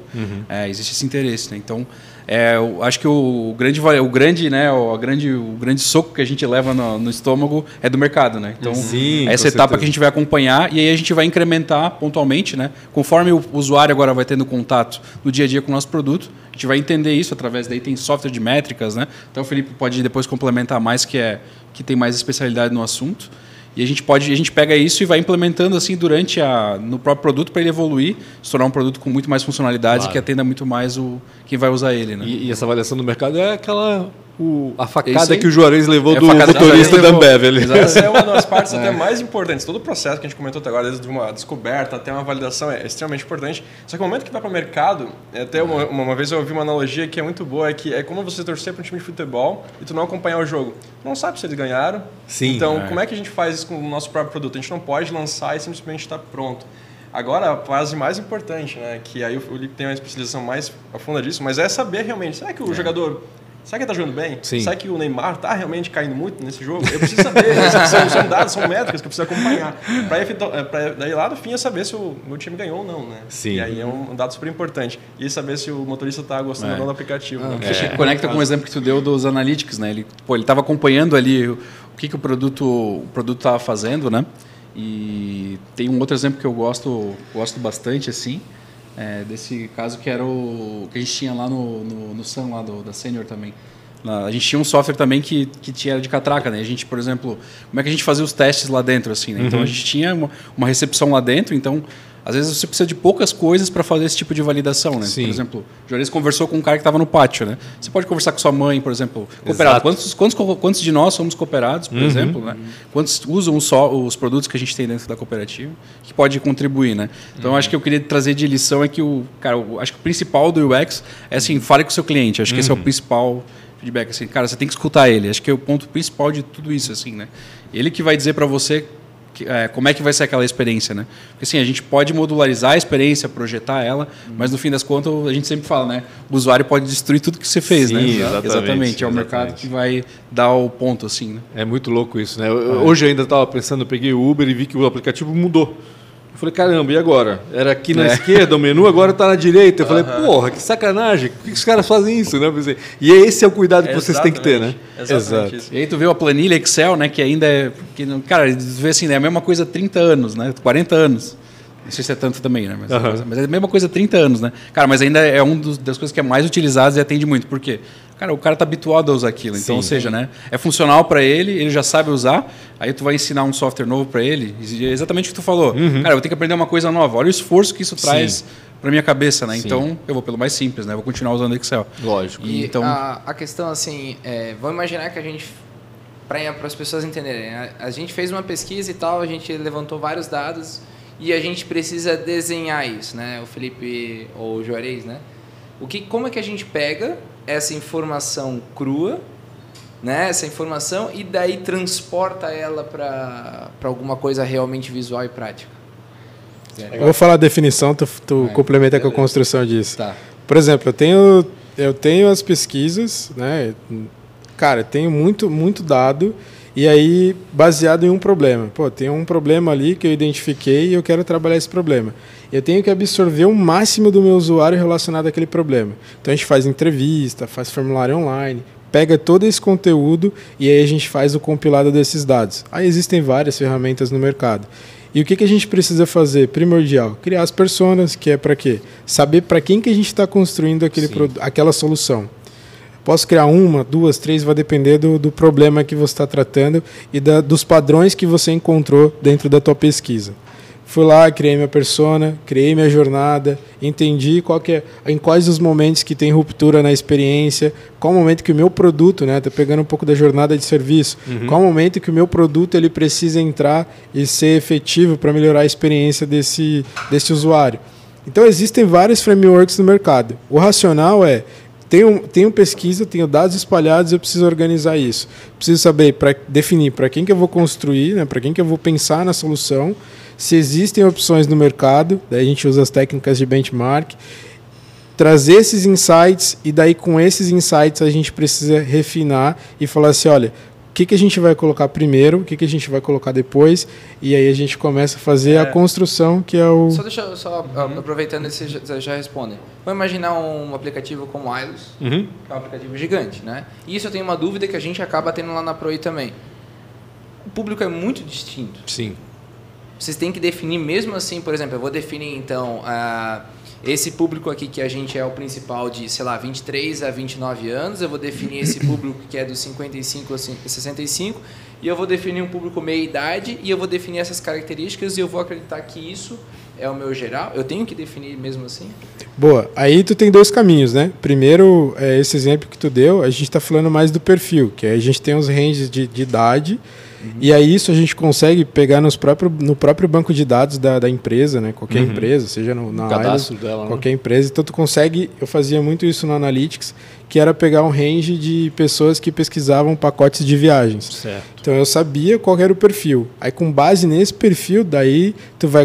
é, existe esse interesse, né? Então, é, eu acho que o, o grande o grande, né, o grande o grande soco que a gente leva no, no estômago é do mercado, né? Então, Sim, essa etapa certeza. que a gente vai acompanhar e aí a gente vai incrementar pontualmente, né? Conforme o usuário agora vai tendo contato no dia a dia com o nosso produto, a gente vai entender isso através daí tem software de métricas, né? Então o Felipe pode depois complementar mais que é que tem mais especialidade no assunto. E a gente pode, a gente pega isso e vai implementando assim durante a no próprio produto para ele evoluir, se tornar um produto com muito mais funcionalidades Claro. e que atenda muito mais o quem vai usar ele, né? E, e essa avaliação do mercado é aquela. O- a Isso facada que o Juarez levou É a do motorista da. Ambev ali. Essa é uma das partes até mais importantes. Todo o processo que a gente comentou até agora, desde uma descoberta até uma validação, é extremamente importante. Só que o momento que vai para o mercado, é até uma, uma, uma vez eu ouvi uma analogia que é muito boa, é que é como você torcer para um time de futebol e tu não acompanhar o jogo. Tu não sabe se eles ganharam. Sim, Então, é. como é que a gente faz isso com o nosso próprio produto? A gente não pode lançar e simplesmente estar pronto. Agora, a fase mais importante, né, que aí o Felipe tem uma especialização mais profunda disso, mas é saber realmente, será que o jogador, será que ele está jogando bem? Sim. Será que o Neymar está realmente caindo muito nesse jogo? Eu preciso saber, são, são dados, são métricas que eu preciso acompanhar. Para daí lá no fim é saber se o meu time ganhou ou não, né? Sim. E aí é um dado super importante. E saber se o motorista está gostando ou não do aplicativo. né? Acho que conecta com o exemplo que tu deu dos analytics, né? Ele, pô, ele estava acompanhando ali o, o que, que o produto o produto estava fazendo, né? E tem um outro exemplo que eu gosto gosto bastante assim, é, desse caso que era o que a gente tinha lá no no, no Sun lá do, da Senior também. A gente tinha um software também que, que tinha de catraca, né? A gente, por exemplo, como é que a gente fazia os testes lá dentro, assim, né? Então a gente tinha uma, uma recepção lá dentro, então às vezes você precisa de poucas coisas para fazer esse tipo de validação, né? Sim. Por exemplo, o Juarez conversou com um cara que estava no pátio, né? Você pode conversar com sua mãe, por exemplo, cooperado. Quantos, quantos, quantos de nós somos cooperados, por exemplo, né? Quantos usam só os produtos que a gente tem dentro da cooperativa que pode contribuir, né? Então, eu acho que eu queria trazer de lição é que o, cara, acho que o principal do UX é assim, fale com o seu cliente. Acho que esse é o principal feedback, assim, cara, você tem que escutar ele. Acho que é o ponto principal de tudo isso, assim, né? Ele que vai dizer para você que, é, como é que vai ser aquela experiência, né? Porque assim, a gente pode modularizar a experiência, projetar ela, mas no fim das contas a gente sempre fala, né? O usuário pode destruir tudo que você fez, Sim, né? exatamente, É o mercado exatamente. que vai dar o ponto, assim, né? É muito louco isso, né? Eu- Hoje eu ainda estava pensando, eu peguei o Uber e vi que o aplicativo mudou. Eu falei, caramba, e agora? Era aqui na É. esquerda o menu, agora está na direita. Eu falei, porra, que sacanagem, por que os caras fazem isso? Né? E esse é o cuidado que vocês têm que ter, né? Exatamente. Exatamente isso. E aí tu vê a planilha Excel, né? Que ainda é. Que, cara, tu vê assim, né, é a mesma coisa há 30 anos, né? 40 anos. Não sei se é tanto também, né? Mas, Aham. mas é a mesma coisa há 30 anos, né? Cara, mas ainda é uma das coisas que é mais utilizadas e atende muito. Por quê? Cara, o cara tá habituado a usar aquilo. Então, Sim. ou seja, né? É funcional para ele, ele já sabe usar. Aí tu vai ensinar um software novo para ele. e é exatamente o que tu falou. Cara, eu ter que aprender uma coisa nova. Olha o esforço que isso traz para minha cabeça, né? Sim. Então, eu vou pelo mais simples, né? Vou continuar usando Excel. Lógico. E E então- a, a questão, assim, é, vamos imaginar que a gente, para as pessoas entenderem, a, a gente fez uma pesquisa e tal, a gente levantou vários dados e a gente precisa desenhar isso, né? O Felipe ou o Juarez, né? O que, como é que a gente pega essa informação crua, né, essa informação e daí transporta ela para alguma coisa realmente visual e prática. Eu vou falar a definição, tu, tu complementa com a construção disso. Tá. Por exemplo, eu tenho, eu tenho as pesquisas, né? Cara, eu tenho muito, muito dado e aí baseado em um problema. Pô, tem um problema ali que eu identifiquei e eu quero trabalhar esse problema. Eu tenho que absorver o máximo do meu usuário relacionado àquele problema. Então a gente faz entrevista, faz formulário online, pega todo esse conteúdo e aí a gente faz o compilado desses dados. Aí existem várias ferramentas no mercado. E o que, que a gente precisa fazer? Primordial, criar as personas, que é para quê? Saber para quem que a gente está construindo aquele aquela solução. Posso criar uma, duas, três, vai depender do, do problema que você está tratando e da, dos padrões que você encontrou dentro da tua pesquisa. Fui lá, criei minha persona, criei minha jornada, entendi qual que é, em quais os momentos que tem ruptura na experiência, qual o momento que o meu produto, né, tá pegando um pouco da jornada de serviço, uhum. qual o momento que o meu produto ele precisa entrar e ser efetivo para melhorar a experiência desse, desse usuário. Então existem vários frameworks no mercado. O racional é tenho, tenho pesquisa, tenho dados espalhados, eu preciso organizar isso. Preciso saber, para definir para quem que eu vou construir, né, para quem que eu vou pensar na solução, se existem opções no mercado, daí a gente usa as técnicas de benchmark, trazer esses insights e daí com esses insights a gente precisa refinar e falar assim, olha, o que, que a gente vai colocar primeiro, o que, que a gente vai colocar depois, e aí a gente começa a fazer é. a construção, que é o... Só deixa só uhum. aproveitando esse já, já respondem. Vamos imaginar um aplicativo como o Ilus, uhum. que é um aplicativo gigante, né? E isso eu tenho uma dúvida que a gente acaba tendo lá na Proi também. O público é muito distinto. Sim. Vocês têm que definir mesmo assim, por exemplo, eu vou definir então a esse público aqui que a gente é o principal de, sei lá, 23 a 29 anos, eu vou definir esse público que é dos 55 a 65 e eu vou definir um público meia idade e eu vou definir essas características e eu vou acreditar que isso é o meu geral? Eu tenho que definir mesmo assim? Boa. Aí tu tem dois caminhos, né? Primeiro, é esse exemplo que tu deu, a gente está falando mais do perfil, que a gente tem os ranges de, de idade Uhum. E aí isso a gente consegue pegar nos próprio, no próprio banco de dados da, da empresa, né? Qualquer uhum. empresa, seja no, na cadastro dela, né? qualquer né? empresa. Então tu consegue, eu fazia muito isso no Analytics, que era pegar um range de pessoas que pesquisavam pacotes de viagens. Certo. Então eu sabia qual era o perfil. Aí com base nesse perfil, daí tu vai,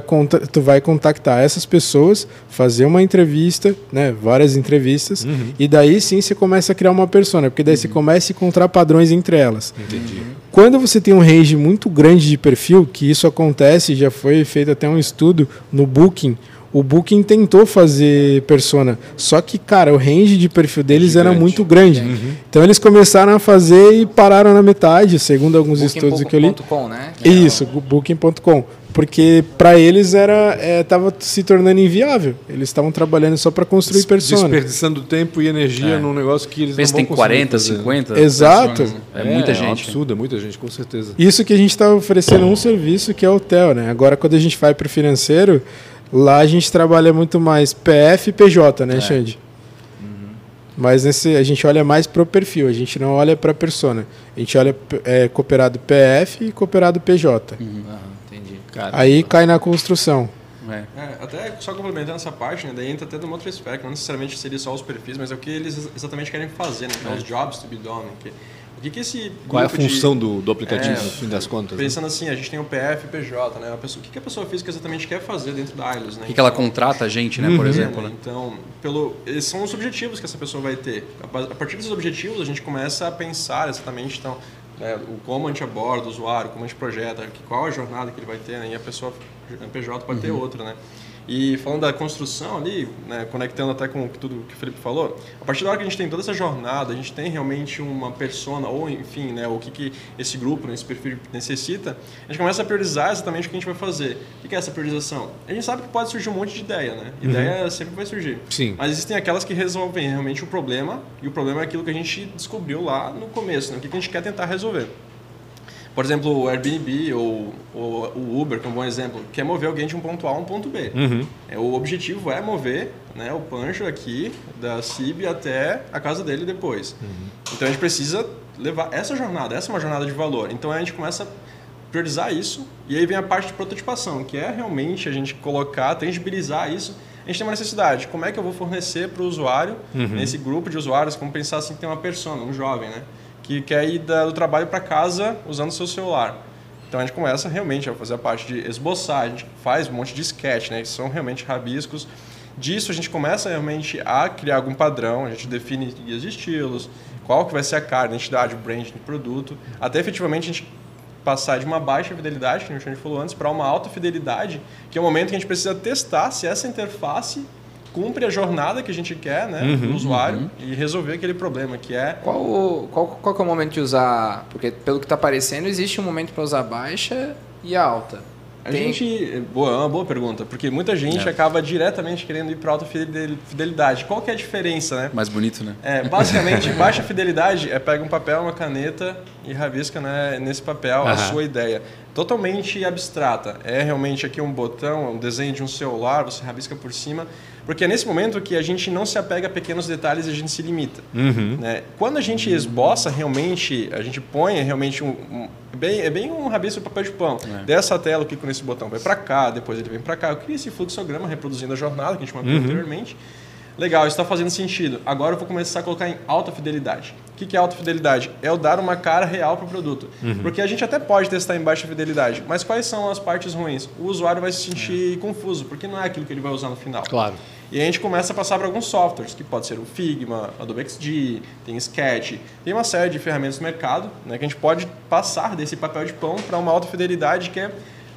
tu vai contactar essas pessoas, fazer uma entrevista, né, várias entrevistas, uhum. e daí sim você começa a criar uma persona, porque daí uhum. você começa a encontrar padrões entre elas. Entendi. Quando você tem um range muito grande de perfil, que isso acontece, já foi feito até um estudo no Booking, o Booking tentou fazer persona, só que, cara, o range de perfil deles Gigante. era muito grande. Uhum. Então eles começaram a fazer e pararam na metade, segundo alguns Booking. estudos que eu li. Com, né? Isso, é o... Booking.com. Porque para eles era estava é, se tornando inviável. Eles estavam trabalhando só para construir persona. Desperdiçando tempo e energia é. num negócio que eles Pensa não vão tem 40, 50. Exato. É, é muita gente. É absurdo, é muita gente, com certeza. Isso que a gente está oferecendo um serviço que é hotel, né? Agora quando a gente vai para o financeiro, Lá a gente trabalha muito mais PF e PJ, né, é. Xande? Uhum. Mas nesse, a gente olha mais para o perfil, a gente não olha para a persona. A gente olha é, cooperado PF e cooperado PJ. Uhum. entendi. Aí cai na construção. É. É, até só complementando essa parte, né, daí entra até no outro aspecto, não necessariamente seria só os perfis, mas é o que eles exatamente querem fazer, né, é. os jobs to be done, que que, que esse Qual é a função de... do, do aplicativo, é, no fim das contas? Né? Pensando né? assim, a gente tem o PF e o PJ, né? A pessoa, o que, que a pessoa física exatamente quer fazer dentro da ILOS, né? O que, que ela então, contrata a gente, né, por uhum. exemplo? Né? Então, pelo, esses são os objetivos que essa pessoa vai ter. A partir desses objetivos, a gente começa a pensar exatamente, então, né, o como a gente aborda o usuário, como a gente projeta, qual a jornada que ele vai ter, né? E a pessoa, a PJ pode uhum. ter outra, né? E falando da construção ali, né, conectando até com tudo que o Felipe falou, a partir da hora que a gente tem toda essa jornada, a gente tem realmente uma persona, ou enfim, né, o que, que esse grupo, né, esse perfil necessita, a gente começa a priorizar exatamente o que a gente vai fazer. O que é essa priorização? A gente sabe que pode surgir um monte de ideia, né? Uhum. Ideia uhum. sempre vai surgir. Sim. Mas existem aquelas que resolvem realmente o problema, e o problema é aquilo que a gente descobriu lá no começo, né? o que a gente quer tentar resolver. Por exemplo, o Airbnb ou, ou, o Uber, que é um bom exemplo, quer mover alguém de um ponto A a um ponto B. Uhum. É, o objetivo é mover né, o Pancho aqui da CIB até a casa dele depois. Uhum. Então a gente precisa levar essa jornada, essa é uma jornada de valor. Então a gente começa a priorizar isso e aí vem a parte de prototipação, que é realmente a gente colocar, tangibilizar isso. A gente tem uma necessidade, como é que eu vou fornecer para o usuário, uhum. nesse grupo de usuários, como pensar assim que tem uma persona, um jovem, né? Que quer ir da, do trabalho para casa usando seu celular. Então a gente começa realmente a fazer a parte de esboçar, a gente faz um monte de sketch, né, que são realmente rabiscos. Disso a gente começa realmente a criar algum padrão, a gente define guias de estilos, qual que vai ser a cara, a identidade, o brand do produto, até efetivamente a gente passar de uma baixa fidelidade, que a gente falou antes, para uma alta fidelidade, que é o momento que a gente precisa testar se essa interface cumpre a jornada que a gente quer né, uhum, do usuário uhum. e resolver aquele problema que é... Qual, qual, qual é o momento de usar... Porque pelo que está aparecendo, existe um momento para usar baixa e alta. A Tem... gente. Boa, é uma boa pergunta, porque muita gente é. acaba diretamente querendo ir para alta fidelidade. Qual que é a diferença, né? Mais bonito, né? É, basicamente, baixa fidelidade é pega um papel, uma caneta e rabisca né, nesse papel a sua ideia. Totalmente abstrata. É realmente aqui um botão, um desenho de um celular, você rabisca por cima. Porque é nesse momento que a gente não se apega a pequenos detalhes e a gente se limita. Uhum. Né? Quando a gente esboça realmente, a gente põe realmente um, um bem, é bem um rabisco de papel de pão. É. Dessa tela, eu clico nesse botão, vai para cá, depois ele vem para cá. Eu crio esse fluxograma reproduzindo a jornada que a gente mapeou uhum. anteriormente. Legal, isso está fazendo sentido. Agora eu vou começar a colocar em alta fidelidade. O que é alta fidelidade? É eu dar uma cara real para o produto. Uhum. Porque a gente até pode testar em baixa fidelidade, mas quais são as partes ruins? O usuário vai se sentir é. confuso, porque não é aquilo que ele vai usar no final. Claro. E a gente começa a passar para alguns softwares, que pode ser o Figma, Adobe XD, tem Sketch, tem uma série de ferramentas no mercado né, que a gente pode passar desse papel de pão para uma alta fidelidade que é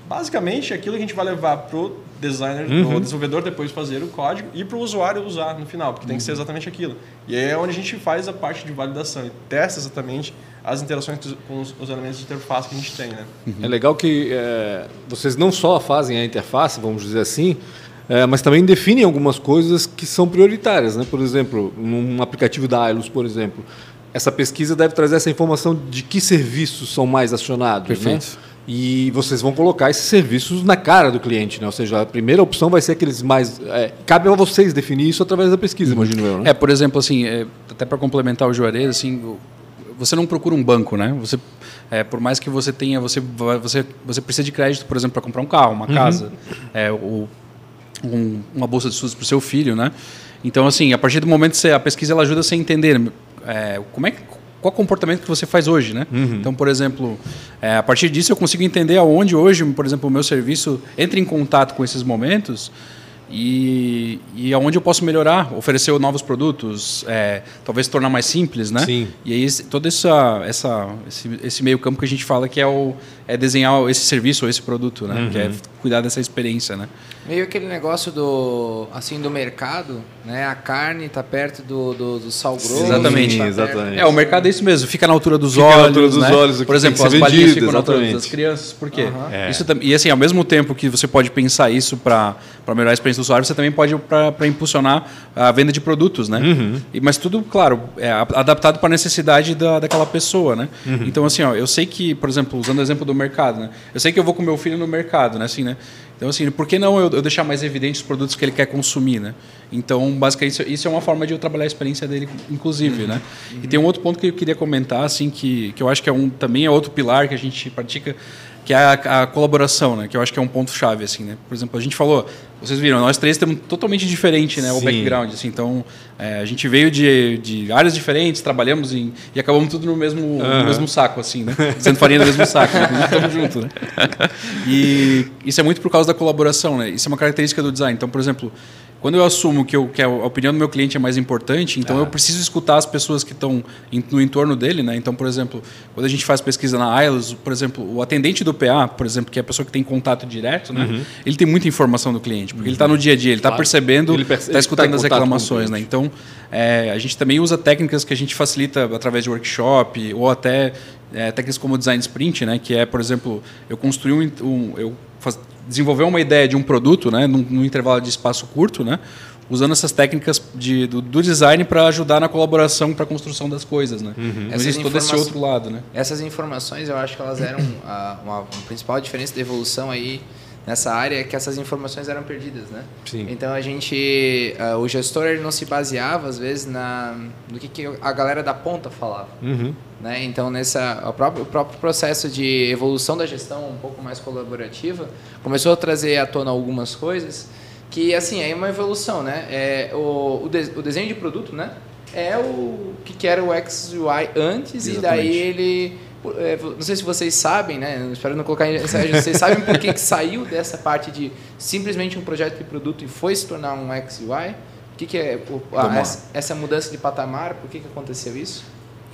basicamente aquilo que a gente vai levar para o designer, uhum. o desenvolvedor depois fazer o código e para o usuário usar no final, porque tem que ser uhum. exatamente aquilo. E aí é onde a gente faz a parte de validação e testa exatamente as interações com os, os elementos de interface que a gente tem. Né? Uhum. É legal que é, vocês não só fazem a interface, vamos dizer assim, é, mas também definem algumas coisas que são prioritárias. Né? Por exemplo, num aplicativo da Ailus, por exemplo, essa pesquisa deve trazer essa informação de que serviços são mais acionados. Né? Perfeito. Né? E vocês vão colocar esses serviços na cara do cliente, né? Ou seja, a primeira opção vai ser aqueles mais. É, cabe a vocês definir isso através da pesquisa, uhum. imagino eu. Né? É, por exemplo, assim, é, até para complementar o Juarez, assim, você não procura um banco, né? Você, é, por mais que você tenha, você, você, você precisa de crédito, por exemplo, para comprar um carro, uma uhum. casa. É, o um, uma bolsa de estudos para o seu filho, né? Então, assim, a partir do momento que você, a pesquisa ela ajuda você a entender é, como é que qual comportamento que você faz hoje, né? Uhum. Então, por exemplo, é, a partir disso eu consigo entender aonde hoje, por exemplo, o meu serviço entra em contato com esses momentos e, e aonde eu posso melhorar, oferecer novos produtos, é, talvez tornar mais simples, né? Sim. E aí todo essa, essa, esse, esse, meio campo que a gente fala que é, o, é desenhar esse serviço ou esse produto, né? Uhum. Que é cuidar dessa experiência, né? Meio aquele negócio do assim do mercado, né? A carne está perto do, do, do, sal grosso. Exatamente, tá exatamente. É, o mercado é isso mesmo, fica na altura dos fica olhos, na altura dos né? olhos, por exemplo, as balinhas ficam na altura das crianças, por quê? Uhum. É. Isso, e assim, ao mesmo tempo que você pode pensar isso para melhorar a experiência do usuário, você também pode para impulsionar a venda de produtos, né? Uhum. E, mas tudo, claro, é adaptado para a necessidade da, daquela pessoa, né? Uhum. Então, assim, ó, eu sei que, por exemplo, usando o exemplo do mercado, né? Eu sei que eu vou com meu filho no mercado, né? Assim, né? Então, assim, por que não eu, eu deixar mais evidente os produtos que ele quer consumir, né? Então, basicamente, isso, isso é uma forma de eu trabalhar a experiência dele, inclusive, né? Uhum. E tem um outro ponto que eu queria comentar, assim, que, que eu acho que é um, também é outro pilar que a gente pratica, que é a, a, colaboração, né? Que eu acho que é um ponto chave, assim, né? Por exemplo, a gente falou, vocês viram, nós três temos totalmente diferente, né? Sim. O background, assim. Então, é, a gente veio de, de áreas diferentes, trabalhamos em, e acabamos tudo no mesmo, uhum. no mesmo saco, assim, né? Sendo farinha no mesmo saco, né? Estamos juntos, né? E isso é muito por causa da colaboração, né? Isso é uma característica do design. Então, por exemplo, quando eu assumo que, eu, que a opinião do meu cliente é mais importante, então ah. eu preciso escutar as pessoas que estão no entorno dele, né? Então, por exemplo, quando a gente faz pesquisa na IELTS, por exemplo, o atendente do PA, por exemplo, que é a pessoa que tem contato direto, né? Uhum. Ele tem muita informação do cliente, porque uhum. ele está no dia a dia, ele está claro. percebendo, está perce tá escutando tá as reclamações, né? Então, é, a gente também usa técnicas que a gente facilita através de workshop ou até é, técnicas como design sprint, né? Que é, por exemplo, eu construí um, um eu faz, desenvolver uma ideia de um produto, né, num, num intervalo de espaço curto, né, usando essas técnicas de, do, do design para ajudar na colaboração para a construção das coisas, né? Uhum. Existe todo esse outro lado, né? Essas informações, eu acho que elas eram a, uma, uma principal diferença da evolução aí nessa área é que essas informações eram perdidas, né? Sim. Então a gente, uh, o gestor ele não se baseava às vezes na no que, que a galera da ponta falava, uhum. né? Então nessa o próprio, o próprio processo de evolução da gestão um pouco mais colaborativa começou a trazer à tona algumas coisas que assim é uma evolução, né? É o, o, de, o desenho de produto, né? é o que, que era o XUI antes e Exatamente. daí ele não sei se vocês sabem, né? Espero não colocar em. Vocês sabem por que, que saiu dessa parte de simplesmente um projeto de produto e foi se tornar um XUI? O que, que é essa, essa mudança de patamar? Por que, que aconteceu isso?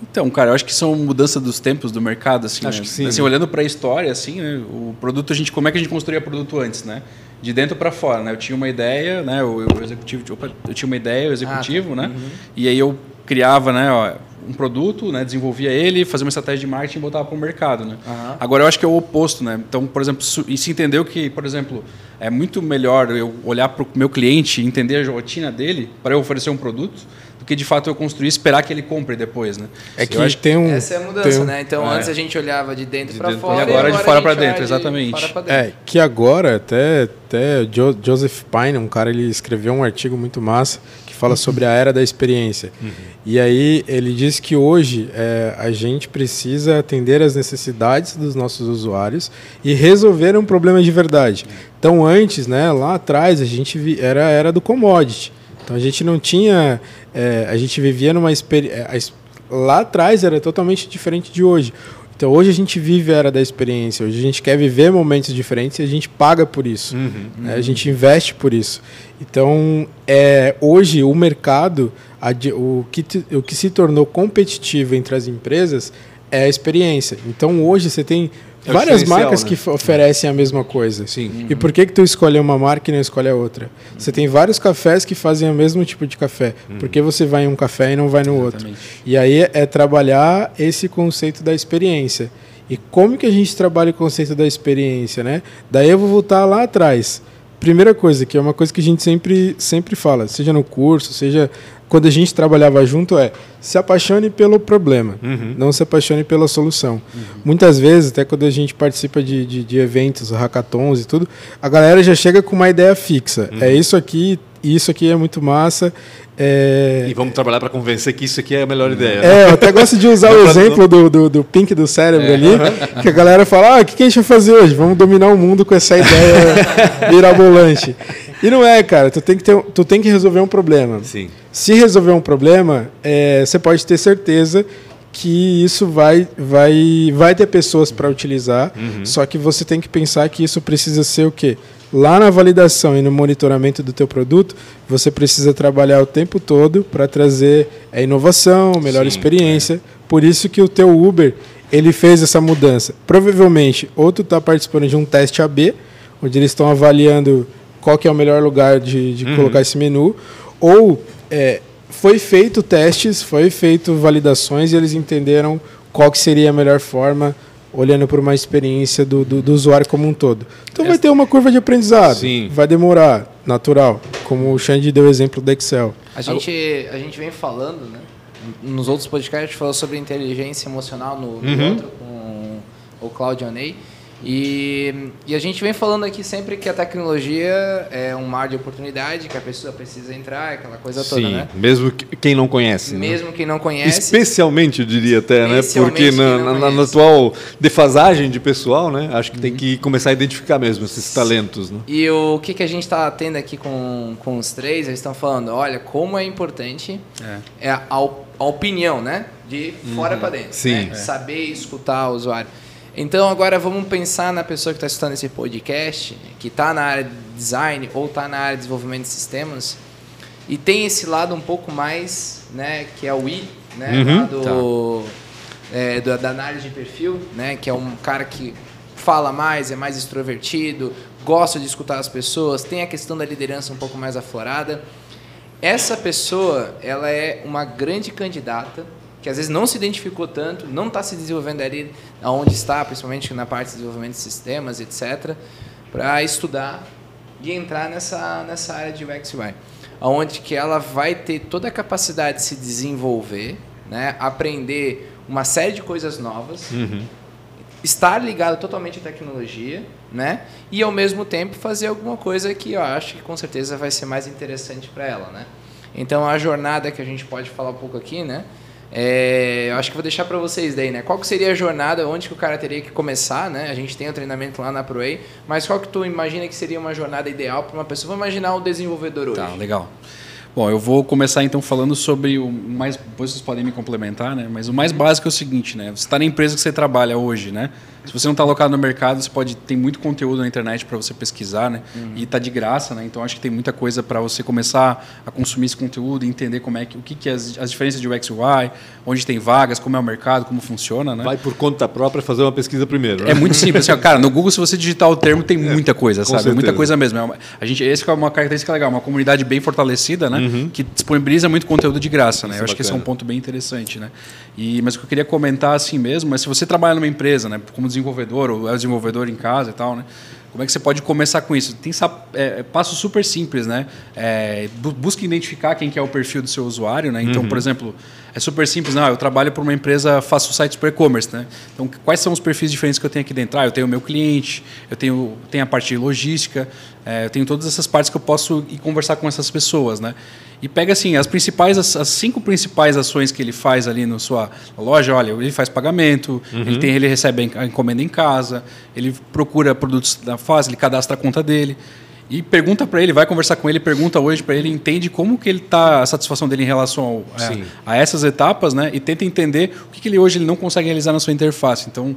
Então, cara, eu acho que são mudança dos tempos do mercado, assim. Acho né? que sim, Assim, olhando para a história, assim, né? O produto, a gente, como é que a gente construía produto antes, né? De dentro para fora, né? Eu tinha uma ideia, né? O, o executivo, opa, eu tinha uma ideia, o executivo, né? E aí eu criava, né? ó, um produto, né? Desenvolvia ele, fazia uma estratégia de marketing e botava para o mercado, né? Aham. Agora eu acho que é o oposto, né? Então, por exemplo, e se entendeu que, por exemplo, é muito melhor eu olhar para o meu cliente e entender a rotina dele para eu oferecer um produto do que de fato eu construir e esperar que ele compre depois, né? É Eu que acho tem um. Essa é a mudança, um- né? Então É. antes a gente olhava de dentro De para fora pra fora. E agora de fora a pra gente olha dentro, de exatamente. fora pra dentro. É, que agora até, até Jo- Joseph Pine, um cara, ele escreveu um artigo muito massa fala sobre a era da experiência. E aí ele diz que hoje é, a gente precisa atender às necessidades dos nossos usuários e resolver um problema de verdade. Então antes, né, lá atrás, a gente vi- era a era do commodity. Então a gente não tinha, é, a gente vivia numa experiência. Lá atrás era totalmente diferente de hoje. Então hoje a gente vive a era da experiência, hoje a gente quer viver momentos diferentes e a gente paga por isso. né? A gente investe por isso. Então é, hoje o mercado, a o que, o que se tornou competitivo entre as empresas é a experiência. Então hoje você tem É várias marcas né? que oferecem a mesma coisa. Sim. E por que que tu escolhe uma marca e não escolhe a outra? Você tem vários cafés que fazem o mesmo tipo de café. Por que você vai em um café e não vai no outro? Exatamente. E aí é trabalhar esse conceito da experiência. E como que a gente trabalha o conceito da experiência, né? Daí eu vou voltar lá atrás. Primeira coisa, que é uma coisa que a gente sempre, sempre fala, seja no curso, seja quando a gente trabalhava junto, é se apaixone pelo problema, não se apaixone pela solução. Muitas vezes, até quando a gente participa de, de, de eventos, hackathons e tudo, a galera já chega com uma ideia fixa. É isso aqui, isso aqui é muito massa. É, E vamos trabalhar para convencer que isso aqui é a melhor ideia. né? é, eu até gosto de usar o exemplo do, do, do pink do cérebro ali, que a galera fala, ah, o que a gente vai fazer hoje? Vamos dominar o mundo com essa ideia mirabolante. E não é, cara, tu tem que, ter, tu tem que resolver um problema. Sim. Se resolver um problema, é, você pode ter certeza que isso vai, vai, vai ter pessoas para utilizar, só que você tem que pensar que isso precisa ser o quê? Lá na validação e no monitoramento do teu produto, você precisa trabalhar o tempo todo para trazer a inovação, melhor Sim, experiência. Por isso que o teu Uber ele fez essa mudança. Provavelmente, ou tu está participando de um teste AB, onde eles estão avaliando qual que é o melhor lugar de, de colocar esse menu, ou é, foi feito testes, foi feito validações e eles entenderam qual que seria a melhor forma olhando por uma experiência do, do, do usuário como um todo. Então vai ter uma curva de aprendizado, Sim. vai demorar, natural, como o Xande deu o exemplo do Excel. A gente, a gente vem falando, né? Nos outros podcasts a gente falou sobre inteligência emocional no, no Uhum. outro com o Claudio Ney. E, e a gente vem falando aqui sempre que a tecnologia é um mar de oportunidade, que a pessoa precisa entrar, aquela coisa toda, Sim, né? mesmo que- quem não conhece. né? Mesmo quem não conhece. Especialmente, eu diria até, né? Porque na, na- na atual defasagem de pessoal, né? Acho que tem Uhum. que começar a identificar mesmo esses talentos, né? E o que, que a gente está tendo aqui com, com os três, eles estão falando, olha, como é importante é, a, op- a opinião, né? De fora para dentro. Sim. né? É. Saber escutar o usuário. Então agora vamos pensar na pessoa que está escutando esse podcast, que está na área de design ou está na área de desenvolvimento de sistemas e tem esse lado um pouco mais, né, que é o I, né, Uhum. do, é, do- da análise de perfil, né, que é um cara que fala mais, é mais extrovertido, gosta de escutar as pessoas, tem a questão da liderança um pouco mais aflorada. Essa pessoa, ela é uma grande candidata que às vezes não se identificou tanto, não está se desenvolvendo ali aonde está, principalmente na parte de desenvolvimento de sistemas, etc, para estudar e entrar nessa, nessa área de UX UI, aonde que ela vai ter toda a capacidade de se desenvolver, né, aprender uma série de coisas novas, estar ligado totalmente à tecnologia, né? E ao mesmo tempo fazer alguma coisa que eu acho que com certeza vai ser mais interessante para ela, né? Então a jornada que a gente pode falar um pouco aqui, né? É, eu acho que vou deixar para vocês daí, né? Qual que seria a jornada, onde que o cara teria que começar, né? A gente tem o treinamento lá na ProA, mas qual que tu imagina que seria uma jornada ideal para uma pessoa? Vamos imaginar um desenvolvedor hoje. Tá, legal. Bom, eu vou começar então falando sobre o mais. Depois vocês podem me complementar, né? Mas o mais básico é o seguinte, né? Você está na empresa que você trabalha hoje, né? Se você não está alocado no mercado, você pode ter muito conteúdo na internet para você pesquisar, né? Uhum. E está de graça, né? Então acho que tem muita coisa para você começar a consumir esse conteúdo entender como é que o que, que é as, as diferenças de UX e UI, onde tem vagas, como é o mercado, como funciona, né? Vai por conta própria fazer uma pesquisa primeiro. Né? É muito simples, assim, cara. No Google, se você digitar o termo, tem é, muita coisa, sabe? Certeza. Muita coisa mesmo. É uma, a gente, esse é uma característica legal, uma comunidade bem fortalecida, né? Uhum. Que disponibiliza muito conteúdo de graça, né? Isso Eu acho que esse é um ponto bem interessante, né? E, mas o que eu queria comentar assim mesmo é se você trabalha numa empresa, né, como desenvolvedor ou é desenvolvedor em casa e tal, né? Como é que você pode começar com isso? Tem é, passos super simples, né? É, busca identificar quem que é o perfil do seu usuário, né? Então, uhum. por exemplo, é super simples. Não, eu trabalho para uma empresa, faço sites para e-commerce, né? Então, quais são os perfis diferentes que eu tenho aqui dentro? Ah, eu tenho o meu cliente, eu tenho, tenho a parte de logística, é, eu tenho todas essas partes que eu posso ir conversar com essas pessoas, né? E pega assim as principais, as, as cinco principais ações que ele faz ali na sua loja. Olha, ele faz pagamento, uhum. ele tem, ele recebe a encomenda em casa, ele procura produtos da fase, ele cadastra a conta dele e pergunta para ele, vai conversar com ele, pergunta hoje para ele, entende como que ele está a satisfação dele em relação ao, a, a, essas etapas, né? E tenta entender o que, que, ele hoje ele não consegue realizar na sua interface, então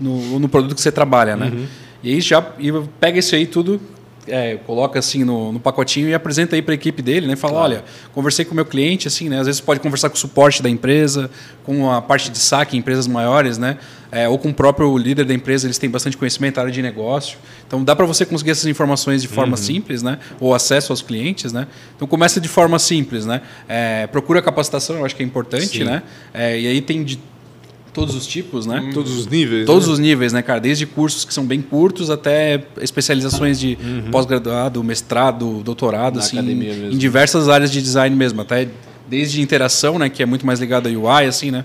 no, no produto que você trabalha, né? Uhum. E aí já e pega isso aí tudo, é, coloca assim no, no, pacotinho e apresenta aí para a equipe dele, né? Fala, claro. olha, conversei com o meu cliente, assim, né? Às vezes pode conversar com o suporte da empresa, com a parte de saque em empresas maiores, né? É, ou com o próprio líder da empresa, eles têm bastante conhecimento na área de negócio. Então dá para você conseguir essas informações de forma uhum. simples, né? Ou acesso aos clientes, né? Então começa de forma simples, né? É, procura capacitação, eu acho que é importante, Sim. né? É, e aí tem de todos os tipos, né? Hum. Todos os níveis. Todos né? os níveis, né, cara? Desde cursos que são bem curtos até especializações de uhum. pós-graduado, mestrado, doutorado, Na assim, em, em diversas áreas de design mesmo, até desde interação, né, que é muito mais ligado a UI, assim, né?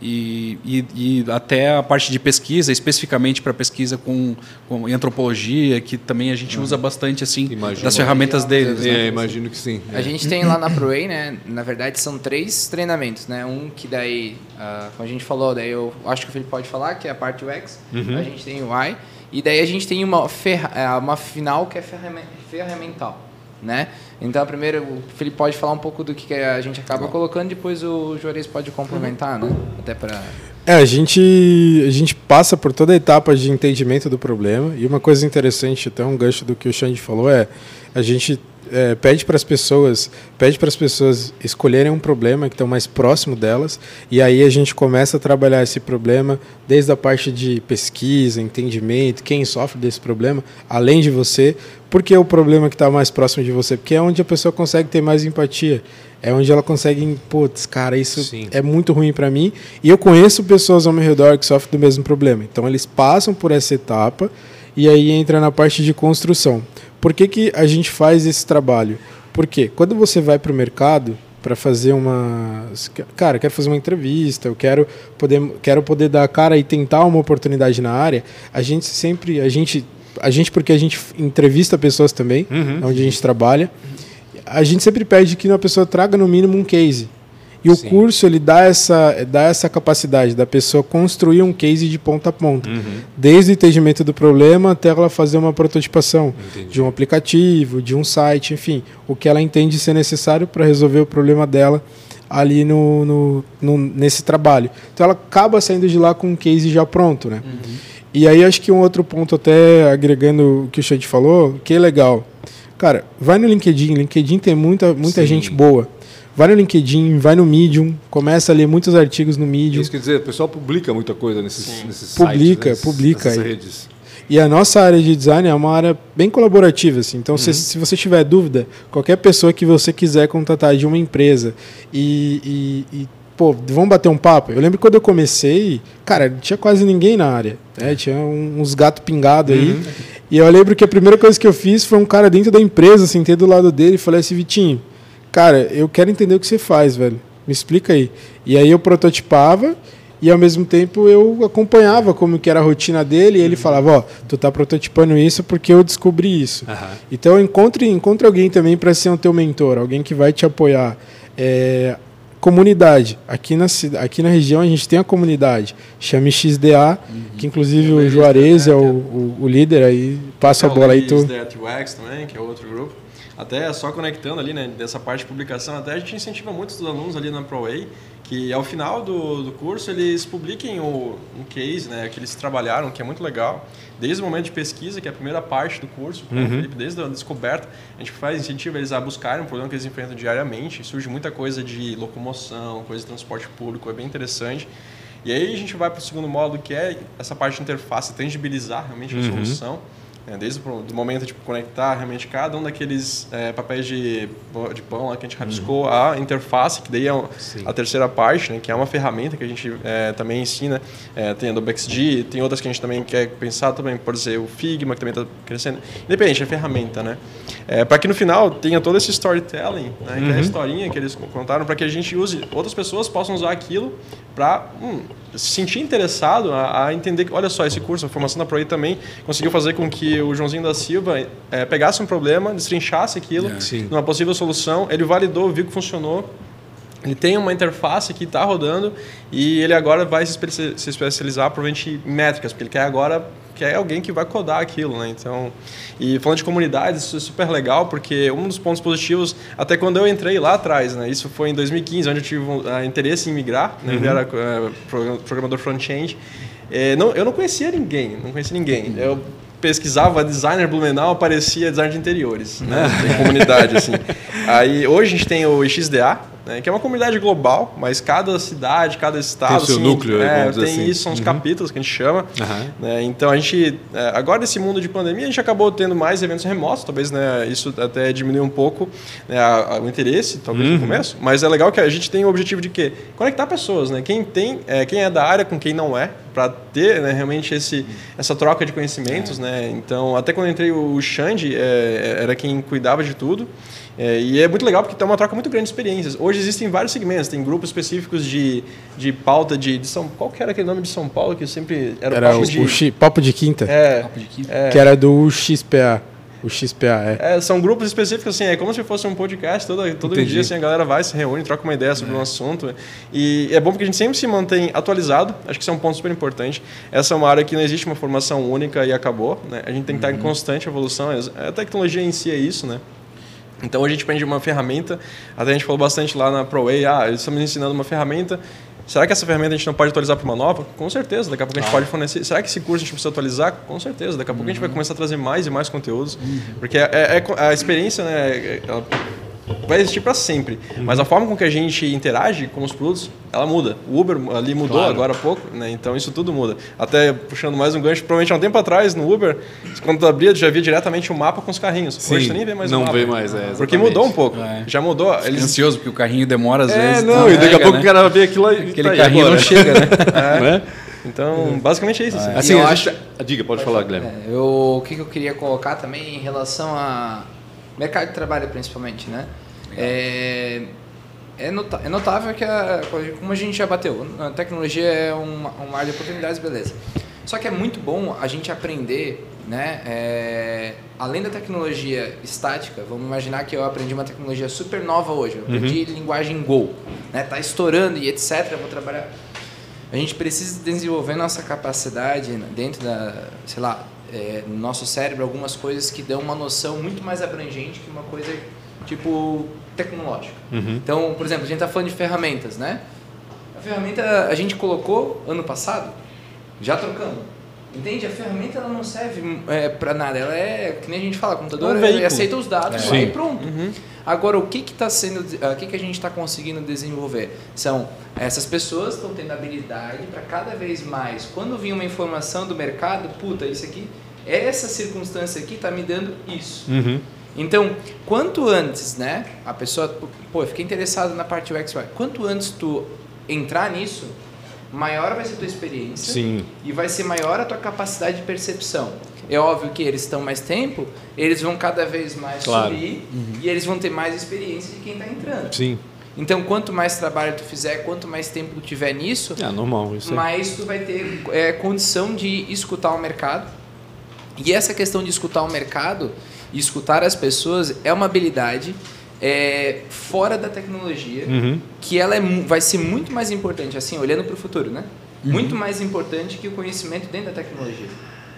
E, e, e, até a parte de pesquisa, especificamente para pesquisa com, com antropologia, que também a gente usa bastante assim imagino. das ferramentas deles. É, né? imagino que sim. A gente tem lá na ProWay, né? Na verdade, são três treinamentos, né? Um que daí, uh, como a gente falou, daí eu acho que o Felipe pode falar, que é a parte UX. Uhum. A gente tem o Y. E daí a gente tem uma, ferra é, uma final que é ferramental, né? Então, primeiro, o Felipe pode falar um pouco do que a gente acaba colocando, depois o Juarez pode complementar, né? Até para... É, a gente, a gente passa por toda a etapa de entendimento do problema, e uma coisa interessante, até um gancho do que o Xande falou, é a gente é, pede para as pessoas pede para as pessoas escolherem um problema que estão mais próximo delas e aí a gente começa a trabalhar esse problema desde a parte de pesquisa entendimento quem sofre desse problema além de você porque é o problema que está mais próximo de você porque é onde a pessoa consegue ter mais empatia é onde ela consegue putz cara isso Sim. é muito ruim para mim e eu conheço pessoas ao meu redor que sofrem do mesmo problema então eles passam por essa etapa e aí entra na parte de construção por que, que a gente faz esse trabalho? Porque quando você vai para o mercado para fazer uma. Cara, quero fazer uma entrevista, eu quero poder, quero poder dar a cara e tentar uma oportunidade na área, a gente sempre. A gente, a gente porque a gente entrevista pessoas também, uhum. onde a gente trabalha, a gente sempre pede que uma pessoa traga no mínimo um case. E Sim. o curso ele dá essa, dá essa capacidade da pessoa construir um case de ponta a ponta, uhum. desde o entendimento do problema até ela fazer uma prototipação Entendi. de um aplicativo, de um site, enfim, o que ela entende ser necessário para resolver o problema dela ali no, no, no, nesse trabalho. Então ela acaba saindo de lá com um case já pronto, né? Uhum. E aí acho que um outro ponto até agregando o que o Xande falou, que é legal. Cara, vai no LinkedIn, LinkedIn tem muita, muita gente boa. Vai no LinkedIn, vai no Medium, começa a ler muitos artigos no Medium. Isso quer dizer, o pessoal publica muita coisa nesses, nesses publica, sites, publica, nessas redes. E a nossa área de design é uma área bem colaborativa, assim. Então, uhum. se, se você tiver dúvida, qualquer pessoa que você quiser contratar de uma empresa e, e, e pô, vamos bater um papo. Eu lembro quando eu comecei, cara, não tinha quase ninguém na área. Né? Tinha uns gatos pingados aí. Uhum. E eu lembro que a primeira coisa que eu fiz foi um cara dentro da empresa, sentei do lado dele e falei assim, Vitinho, cara, eu quero entender o que você faz, velho. Me explica aí. E aí eu prototipava e ao mesmo tempo eu acompanhava como que era a rotina dele e ele uhum. falava, ó, tu tá prototipando isso porque eu descobri isso. Uhum. Então encontre, encontre alguém também para ser o teu mentor, alguém que vai te apoiar. É, comunidade. Aqui na, aqui na região a gente tem a comunidade, chama XDA, uhum. que inclusive o Juarez é, o, o, o, líder aí, passa a bola aí tu. XDA também, que é outro grupo. Até só conectando ali, né, dessa parte de publicação, até a gente incentiva muitos dos alunos ali na ProWay que ao final do, do curso eles publiquem o, um case né, que eles trabalharam, que é muito legal, desde o momento de pesquisa, que é a primeira parte do curso, uhum. Felipe, desde a descoberta, a gente faz incentivo eles a buscarem um problema que eles enfrentam diariamente, surge muita coisa de locomoção, coisa de transporte público, é bem interessante. E aí a gente vai para o segundo módulo, que é essa parte de interface, tangibilizar realmente a uhum. solução. É, desde o do momento de conectar realmente cada um daqueles é, papéis de, de pão lá que a gente rabiscou, uhum. a interface, que daí é a terceira parte, né, que é uma ferramenta que a gente é, também ensina. É, tem a do BXD, tem outras que a gente também quer pensar também, por exemplo, o Figma, que também está crescendo. Independente, é ferramenta, né? É, para que no final tenha todo esse storytelling, né, uhum. que é a historinha que eles contaram, para que a gente use, outras pessoas possam usar aquilo para hum, se sentir interessado a, a, entender que, olha só, esse curso, a formação da ProI também conseguiu fazer com que o Joãozinho da Silva é, pegasse um problema, destrinchasse aquilo, é, numa possível solução, ele validou, viu que funcionou, ele tem uma interface que está rodando e ele agora vai se especializar provavelmente em métricas, porque ele quer agora quer alguém que vai codar aquilo, né? Então, e falando de comunidades, isso é super legal, porque um dos pontos positivos, até quando eu entrei lá atrás, né? Isso foi em 2015, onde eu tive um, uh, interesse em migrar, né? Uhum. Eu era uh, programador front-end. É, não, eu não conhecia ninguém, não conhecia ninguém. Eu pesquisava designer Blumenau, aparecia design de interiores, né? Tem comunidade, assim. Aí, hoje a gente tem o XDA, né, que é uma comunidade global, mas cada cidade, cada estado... Tem o seu assim, núcleo, é, Tem assim. isso, são os uhum. capítulos que a gente chama. Uhum. Né, então, a gente... É, agora, nesse mundo de pandemia, a gente acabou tendo mais eventos remotos, talvez né, isso até diminui um pouco né, a, a, o interesse, talvez uhum. no começo, mas é legal que a gente tem o objetivo de quê? Conectar pessoas, né? Quem, tem, é, quem é da área com quem não é, para ter né, realmente esse, essa troca de conhecimentos, é. né? Então, até quando eu entrei, o Xande é, era quem cuidava de tudo. É, e é muito legal porque tem uma troca muito grande de experiências. Hoje existem vários segmentos, tem grupos específicos de, de pauta de, de São Qual que era aquele nome de São Paulo que sempre era, era papo o, de... O X, papo de Quinta. É, papo de quinta. É. Que era do XPA. O XPA, é. é. São grupos específicos, assim, é como se fosse um podcast, todo, todo dia assim, a galera vai, se reúne, troca uma ideia sobre é. um assunto. E é bom porque a gente sempre se mantém atualizado, acho que isso é um ponto super importante. Essa é uma área que não existe uma formação única e acabou, né? A gente tem que estar em uhum. constante evolução, a tecnologia em si é isso, né? Então a gente aprende uma ferramenta, até a gente falou bastante lá na ProWay, ah, eles estão me ensinando uma ferramenta, será que essa ferramenta a gente não pode atualizar para uma nova? Com certeza, daqui a pouco a gente ah. pode fornecer. Será que esse curso a gente precisa atualizar? Com certeza, daqui a pouco uhum. a gente vai uhum. começar a trazer mais e mais conteúdos, uhum. porque é, é, a experiência, né, ela vai existir para sempre. Uhum. Mas a forma com que a gente interage com os produtos, ela muda. O Uber ali mudou claro. agora há pouco, né? então isso tudo muda. Até puxando mais um gancho, provavelmente há um tempo atrás no Uber, quando tu abria, tu já via diretamente o um mapa com os carrinhos. Sim, Hoje tu nem vê mais não o mapa. Não vê mais, é, exatamente. Porque mudou um pouco. É. Já mudou. Eles... ansioso, porque o carrinho demora às é, vezes. Não, e daqui a pouco né? o cara vê aquilo aí. Aquele tá carrinho não chega, né? é. Então, basicamente é isso. Assim, assim eu acho... Diga, pode, pode falar, Guilherme. É, eu, o que eu queria colocar também em relação a mercado de trabalho, principalmente, né? É, é, é notável que, a, como a gente já bateu, a tecnologia é um, um mar de oportunidades, beleza. Só que é muito bom a gente aprender, né? É, além da tecnologia estática, vamos imaginar que eu aprendi uma tecnologia super nova hoje. Eu aprendi uhum. linguagem Go, né? Tá estourando e etc. Eu vou trabalhar. A gente precisa desenvolver nossa capacidade dentro da, sei lá, é, no nosso cérebro algumas coisas que dão uma noção muito mais abrangente que uma coisa tipo tecnológica. Uhum. Então, por exemplo, a gente está falando de ferramentas, né? A ferramenta a gente colocou ano passado, já trocamos. Entende? A ferramenta ela não serve é, para nada. Ela é, que nem a gente fala, computador um aceita os dados é. e pronto. Uhum. Agora, o que está sendo, o que, que a gente está conseguindo desenvolver? São essas pessoas estão tendo habilidade para cada vez mais, quando vir uma informação do mercado, puta, isso aqui, essa circunstância aqui está me dando isso. Uhum. Então, quanto antes, né, a pessoa, pô, eu fiquei interessado na parte UX. Quanto antes tu entrar nisso, maior vai ser a tua experiência Sim. e vai ser maior a tua capacidade de percepção. É óbvio que eles estão mais tempo, eles vão cada vez mais claro. subir uhum. e eles vão ter mais experiência de quem está entrando. Sim. Então, quanto mais trabalho tu fizer, quanto mais tempo tu tiver nisso, é normal, isso mais tu vai ter é, condição de escutar o mercado. E essa questão de escutar o mercado, e escutar as pessoas é uma habilidade é, fora da tecnologia uhum. que ela é, vai ser muito mais importante, assim, olhando para o futuro, né? Uhum. Muito mais importante que o conhecimento dentro da tecnologia.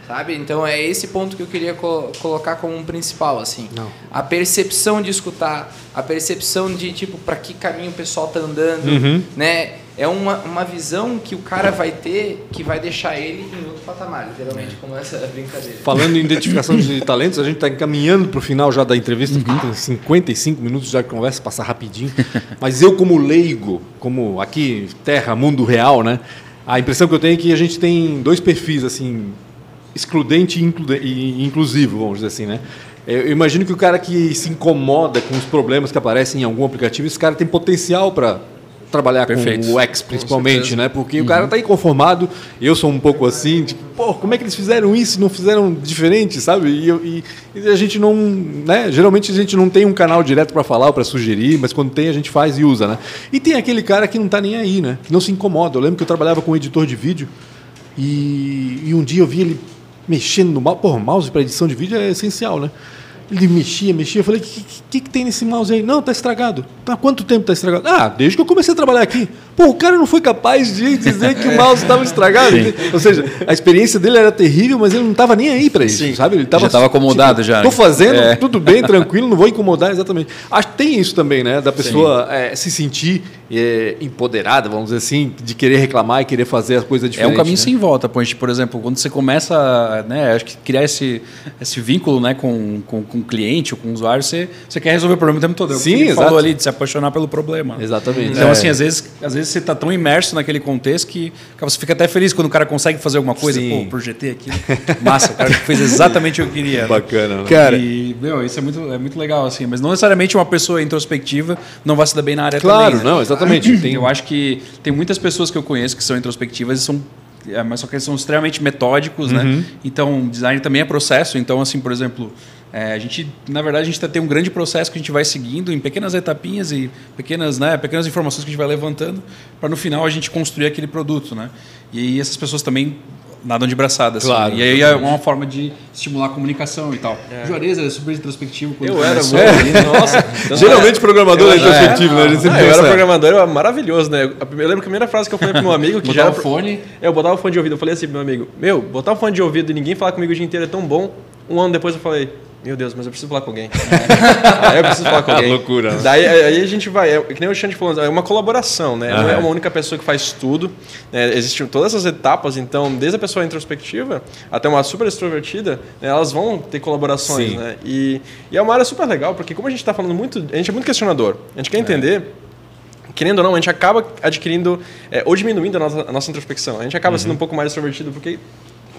Sabe? Então é esse ponto que eu queria co colocar como um principal, assim. Não. A percepção de escutar, a percepção de, tipo, para que caminho o pessoal tá andando, Uhum. né? É uma, uma visão que o cara vai ter que vai deixar ele em outro patamar, literalmente, como essa brincadeira. Falando em identificação de talentos, a gente está encaminhando para o final já da entrevista, Uhum. porque tem 55 minutos já de conversa, passa rapidinho. Mas eu, como leigo, como aqui, terra, mundo real, né? A impressão que eu tenho é que a gente tem dois perfis, assim, excludente e, include- e inclusivo, vamos dizer assim, né? Eu imagino que o cara que se incomoda com os problemas que aparecem em algum aplicativo, esse cara tem potencial para trabalhar Perfeito. com o X principalmente, né? Porque o cara tá inconformado, eu sou um pouco assim, tipo, pô, como é que eles fizeram isso não fizeram diferente, sabe? E, e- e a gente não, né? Geralmente a gente não tem um canal direto para falar ou para sugerir, mas quando tem a gente faz e usa, né? E tem aquele cara que não tá nem aí, né? Que não se incomoda. Eu lembro que eu trabalhava com um editor de vídeo e, e um dia eu vi ele mexendo no mouse. Porra, mouse para edição de vídeo é essencial, né? Ele mexia, mexia. Eu falei, o que, que, que tem nesse mouse aí? Não, tá estragado. Tá, quanto tempo tá estragado? Ah, desde que eu comecei a trabalhar aqui. Pô, o cara não foi capaz de dizer que o mouse estava estragado. Ou seja, a experiência dele era terrível, mas ele não estava nem aí para isso, Sim. sabe? Ele tava, Já tava acomodado já, Tô né? fazendo, É. tudo bem, tranquilo, não vou incomodar exatamente. Acho que tem isso também, né? Da pessoa é, se sentir é, empoderada, vamos dizer assim, de querer reclamar e querer fazer as coisas É diferentes. um caminho né? sem volta, Ponte. Por exemplo, quando você começa, né, acho que criar esse, esse vínculo, né, com, com, com o cliente ou com o usuário, você, você quer resolver o problema o tempo todo. É o que Sim, ele exato. falou ali de se apaixonar pelo problema. Exatamente. Então, É. assim, às vezes, às vezes você está tão imerso naquele contexto que cara, você fica até feliz quando o cara consegue fazer alguma coisa. Sim. Pô, projetei aqui. Massa, o cara fez exatamente o que eu queria. né? Bacana. né? Cara, E, meu, isso é muito, é muito legal, assim. Mas não necessariamente uma pessoa introspectiva não vai se dar bem na área Claro, também. né? não, exatamente. Tem- Eu acho que tem muitas pessoas que eu conheço que são introspectivas e são é, mas só que eles são extremamente metódicos, Uhum. né? Então, design também é processo. Então, assim, por exemplo, é, a gente, na verdade, a gente tá- tem um grande processo que a gente vai seguindo em pequenas etapinhas e pequenas, né, pequenas informações que a gente vai levantando para no final a gente construir aquele produto, né? E aí essas pessoas também nadam de braçada, assim, Claro, né? E aí é uma forma de estimular a comunicação e tal. Juarez é super introspectivo. quando Eu era ali, né? Nossa. Geralmente programador é introspectivo, né? A gente sempre Ah, eu era essa- programador, eu era maravilhoso, né? Eu lembro que a primeira frase que eu falei pro meu amigo, que já Botar era o fone. Eu botava o fone de ouvido, eu falei assim pro meu amigo, meu, botar o fone de ouvido e ninguém falar comigo o dia inteiro é tão bom. Um ano depois eu falei, meu Deus, mas eu preciso falar com alguém. aí eu preciso falar com alguém. Loucura, né? Daí aí a gente vai, é, que nem o Xande falou, é uma colaboração, né? Não é uma única pessoa que faz tudo. Né? Existem todas essas etapas, então, desde a pessoa introspectiva até uma super extrovertida, né, elas vão ter colaborações, Sim. né? E, e é uma área super legal, porque como a gente está falando muito, a gente é muito questionador. A gente quer entender querendo ou não, a gente acaba adquirindo é, ou diminuindo a nossa, a nossa introspecção. A gente acaba sendo um pouco mais extrovertido porque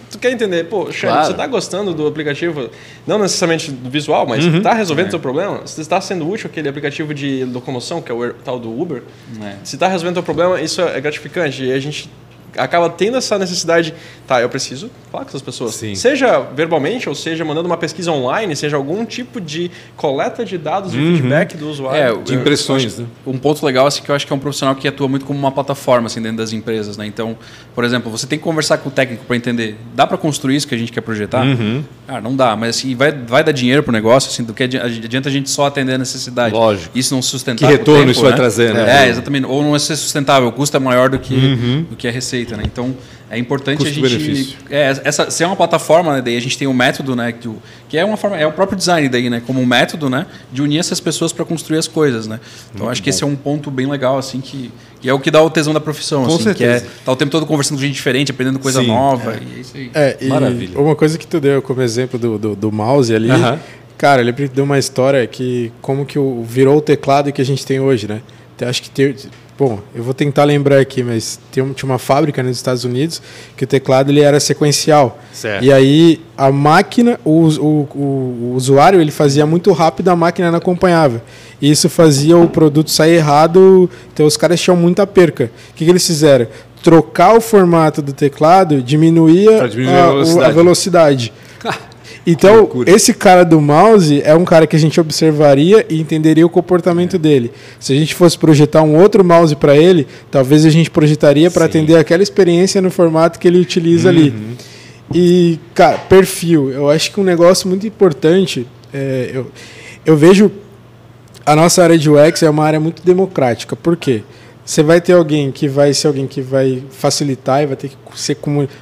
tu quer entender, pô, Claro. você está gostando do aplicativo, não necessariamente do visual, mas está resolvendo o seu problema? Se está sendo útil aquele aplicativo de locomoção, que é o Uber- tal do Uber, É. se está resolvendo o teu problema, isso é gratificante. E a gente acaba tendo essa necessidade, tá, eu preciso falar com essas pessoas. Sim. Seja verbalmente, ou seja mandando uma pesquisa online, seja algum tipo de coleta de dados e feedback do usuário. É, De impressões, acho- né? Um ponto legal assim, que eu acho que é um profissional que atua muito como uma plataforma assim, dentro das empresas. Né? Então, por exemplo, você tem que conversar com o técnico para entender, dá para construir isso que a gente quer projetar? Uhum. Ah, não dá, mas assim, vai, vai dar dinheiro para o negócio, assim, do que adi- adianta a gente só atender a necessidade. Lógico. Isso não sustentar Que retorno tempo, isso vai né? trazer, né? É, exatamente. Ou não é ser sustentável, o custo é maior do que, Uhum. do que a receita. Né? Então, é importante a gente... É, essa, se é uma plataforma, né, daí a gente tem um método, né, que, que é uma forma, é o próprio design daí, né, como um método, né, de unir essas pessoas para construir as coisas, né. Então acho que esse é um ponto bem legal, assim, que, que é o que dá o tesão da profissão, Com assim, certeza. que é tá o tempo todo conversando com gente diferente, aprendendo coisa Sim. nova, e é isso aí. É, e Maravilha. uma coisa que tu deu como exemplo do, do, do mouse ali, Aham. cara, ele deu uma história que como que o, virou o teclado que a gente tem hoje, né? Acho que tem, bom, eu vou tentar lembrar aqui, mas tinha uma fábrica nos Estados Unidos que o teclado ele era sequencial. Certo. E aí a máquina, o, o, o, usuário ele fazia muito rápido, a máquina não acompanhava. E isso fazia o produto sair errado, então os caras tinham muita perca. O que, que eles fizeram? Trocar o formato do teclado diminuía a, a velocidade. a velocidade. Então, esse cara do mouse é um cara que a gente observaria e entenderia o comportamento dele. Se a gente fosse projetar um outro mouse para ele, talvez a gente projetaria para atender aquela experiência no formato que ele utiliza ali. Uhum. E, cara, perfil. Eu acho que um negócio muito importante, é, eu, eu vejo a nossa área de UX é uma área muito democrática. Por quê? Você vai ter alguém que vai ser alguém que vai facilitar e vai ter que ser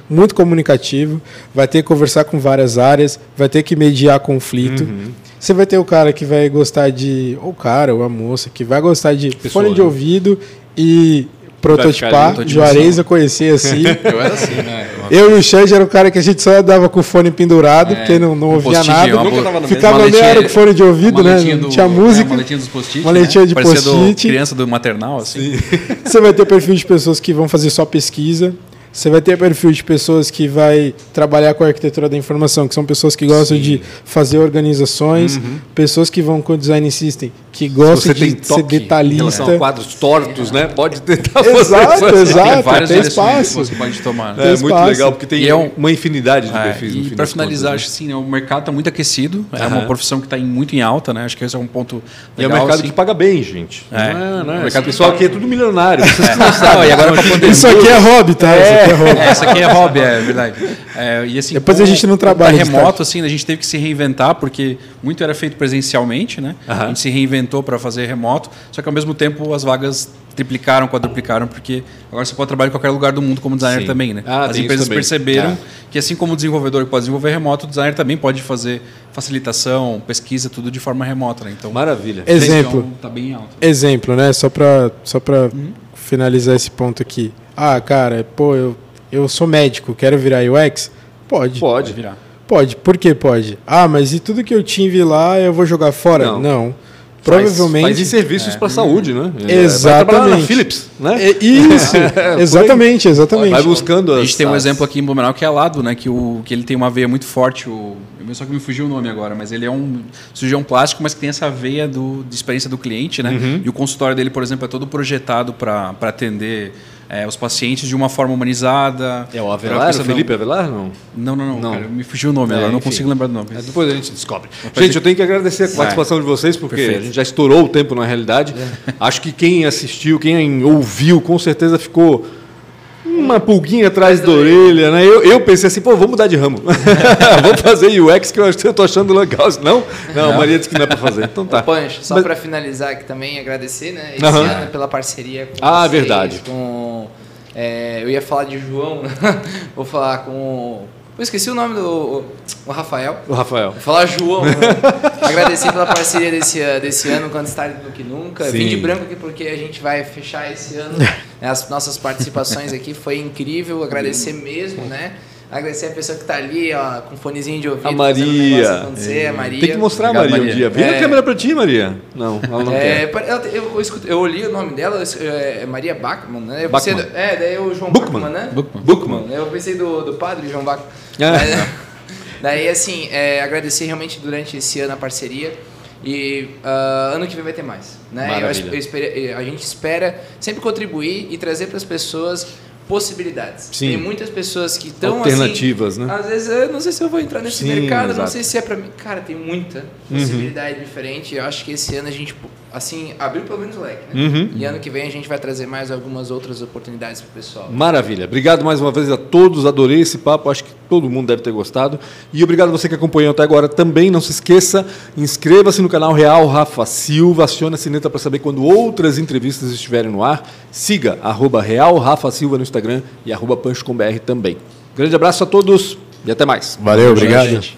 muito comunicativo, vai ter que conversar com várias áreas, vai ter que mediar conflito. Uhum. Você vai ter o cara que vai gostar de. Ou o cara, ou a moça, que vai gostar de Pessoa, fone de né? ouvido e prototipar. Juarez eu conheci assim. Eu era assim, né? Eu e o Xande era o cara que a gente só dava com o fone pendurado, É, porque não, não ouvia nada. Nunca tava no Ficava meia hora com fone de ouvido, né? do- tinha É, música. maletinha dos post-it. Maletinha né? de post-it. criança do maternal, assim. Você vai ter perfil de pessoas que vão fazer só pesquisa. Você vai ter perfil de pessoas que vai trabalhar com a arquitetura da informação, que são pessoas que gostam de fazer organizações, pessoas que vão com o design system, que gostam você tem de ser detalhista. quadros tortos, né? Pode tentar fazer Exato, assim. exato. tem várias tem que espaço. você pode tomar. né? É muito espaço. legal, porque tem E é um- uma infinidade de É, perfis. e para finalizar, contas, acho assim, né, o mercado está muito aquecido, é Aham. uma profissão que está muito em alta, né? Acho que esse é um ponto né? E é um legal. mercado assim. que paga bem, gente. É. Não é, né? O mercado Esse pessoal aqui é tudo milionário. Vocês não Não, sabem. Isso aqui é hobby, tá? É hobby. É, isso aqui é hobby, é verdade. É, e assim, Depois a como- gente não trabalha remoto, assim, a gente teve que se reinventar, porque muito era feito presencialmente, né? A gente se reinventou para fazer remoto, só que ao mesmo tempo as vagas triplicaram, quadruplicaram, porque agora você pode trabalhar em qualquer lugar do mundo como designer Sim. também, né? Ah, as empresas perceberam É. que assim como o desenvolvedor pode desenvolver remoto, o designer também pode fazer facilitação, pesquisa, tudo de forma remota, né? Então, Maravilha. Exemplo. então, tá bem alto. Exemplo, né? Só para só pra finalizar esse ponto aqui. Ah, cara, pô, eu, eu sou médico, quero virar UX? Pode. Pode. virar. Pode. Por que pode? Ah, mas e tudo que eu tive lá eu vou jogar fora? Não. Não. Faz- Provavelmente. Faz em serviços para a saúde, né? É, Vai Exatamente. trabalhar na Philips, né? É isso. exatamente, exatamente. Vai buscando as, A gente tem um as- exemplo aqui em Blumenau que é Lado, né? Que, o, que ele tem uma veia muito forte. O, só que me fugiu o nome agora, mas ele é um cirurgião plástico, mas que tem essa veia do, de experiência do cliente, né? Uhum. E o consultório dele, por exemplo, é todo projetado para atender é, os pacientes de uma forma humanizada. É o Avelar, o Felipe Avelar? Não. Não, não, não. Não. cara, me fugiu o nome É, agora, não consigo lembrar do nome. É, depois a gente descobre. Mas Gente, eu tenho que agradecer a participação de vocês, porque Perfeito. a gente já estourou o tempo na realidade. Acho que quem assistiu, quem ouviu, com certeza ficou uma pulguinha atrás da orelha, né? Eu, eu pensei assim, pô, vou mudar de ramo. vou fazer UX que eu tô achando legal. Não? Não, a Maria disse que não é para fazer. Então tá. Ô, Pancho, só Mas- para finalizar aqui também, agradecer, né? Esse Aham. ano pela parceria com Ah, vocês, verdade. Com, é, eu ia falar de João, vou falar com... Eu esqueci o nome do o Rafael. O Rafael. Vou falar João. né? Agradecer pela parceria desse, desse ano, quando está do que nunca. Sim. Vim de branco aqui porque a gente vai fechar esse ano. né? As nossas participações aqui foi incrível. Agradecer mesmo, né? Agradecer a pessoa que está ali, ó, com fonezinho de ouvido. A Maria. acontecer, a Maria. Tem que mostrar Obrigado, a Maria, um dia. Vira a É. câmera pra ti, Maria. Não, ela não É, quer. eu, eu, escuto- eu olhei o nome dela, é Maria Bachmann, né? Eu Bachmann. pensei é, daí o João Buchmann. Bachmann, né? Buchmann. Buchmann. Eu pensei do, do padre João Bachmann. É. Daí, assim, é, agradecer realmente durante esse ano a parceria. E ah, ano que vem vai ter mais. Né? Eu eu espere- a gente espera sempre contribuir e trazer para as pessoas possibilidades. Sim. Tem muitas pessoas que estão Alternativas, assim, né? Às vezes eu não sei se eu vou entrar nesse Sim, mercado, não exato. sei se é para mim. Cara, tem muita possibilidade diferente. Eu acho que esse ano a gente assim abriu pelo menos o leque. Né? Uhum. E ano que vem a gente vai trazer mais algumas outras oportunidades para o pessoal. Maravilha. Obrigado mais uma vez a todos. Adorei esse papo. Acho que todo mundo deve ter gostado. E obrigado a você que acompanhou até agora também. Não se esqueça, inscreva-se no canal Real Rafa Silva. Acione a sineta para saber quando outras entrevistas estiverem no ar. Siga arroba Real Rafa Silva no Instagram e arroba PanchoComBR também. Grande abraço a todos e até mais. Valeu, obrigado. Gente.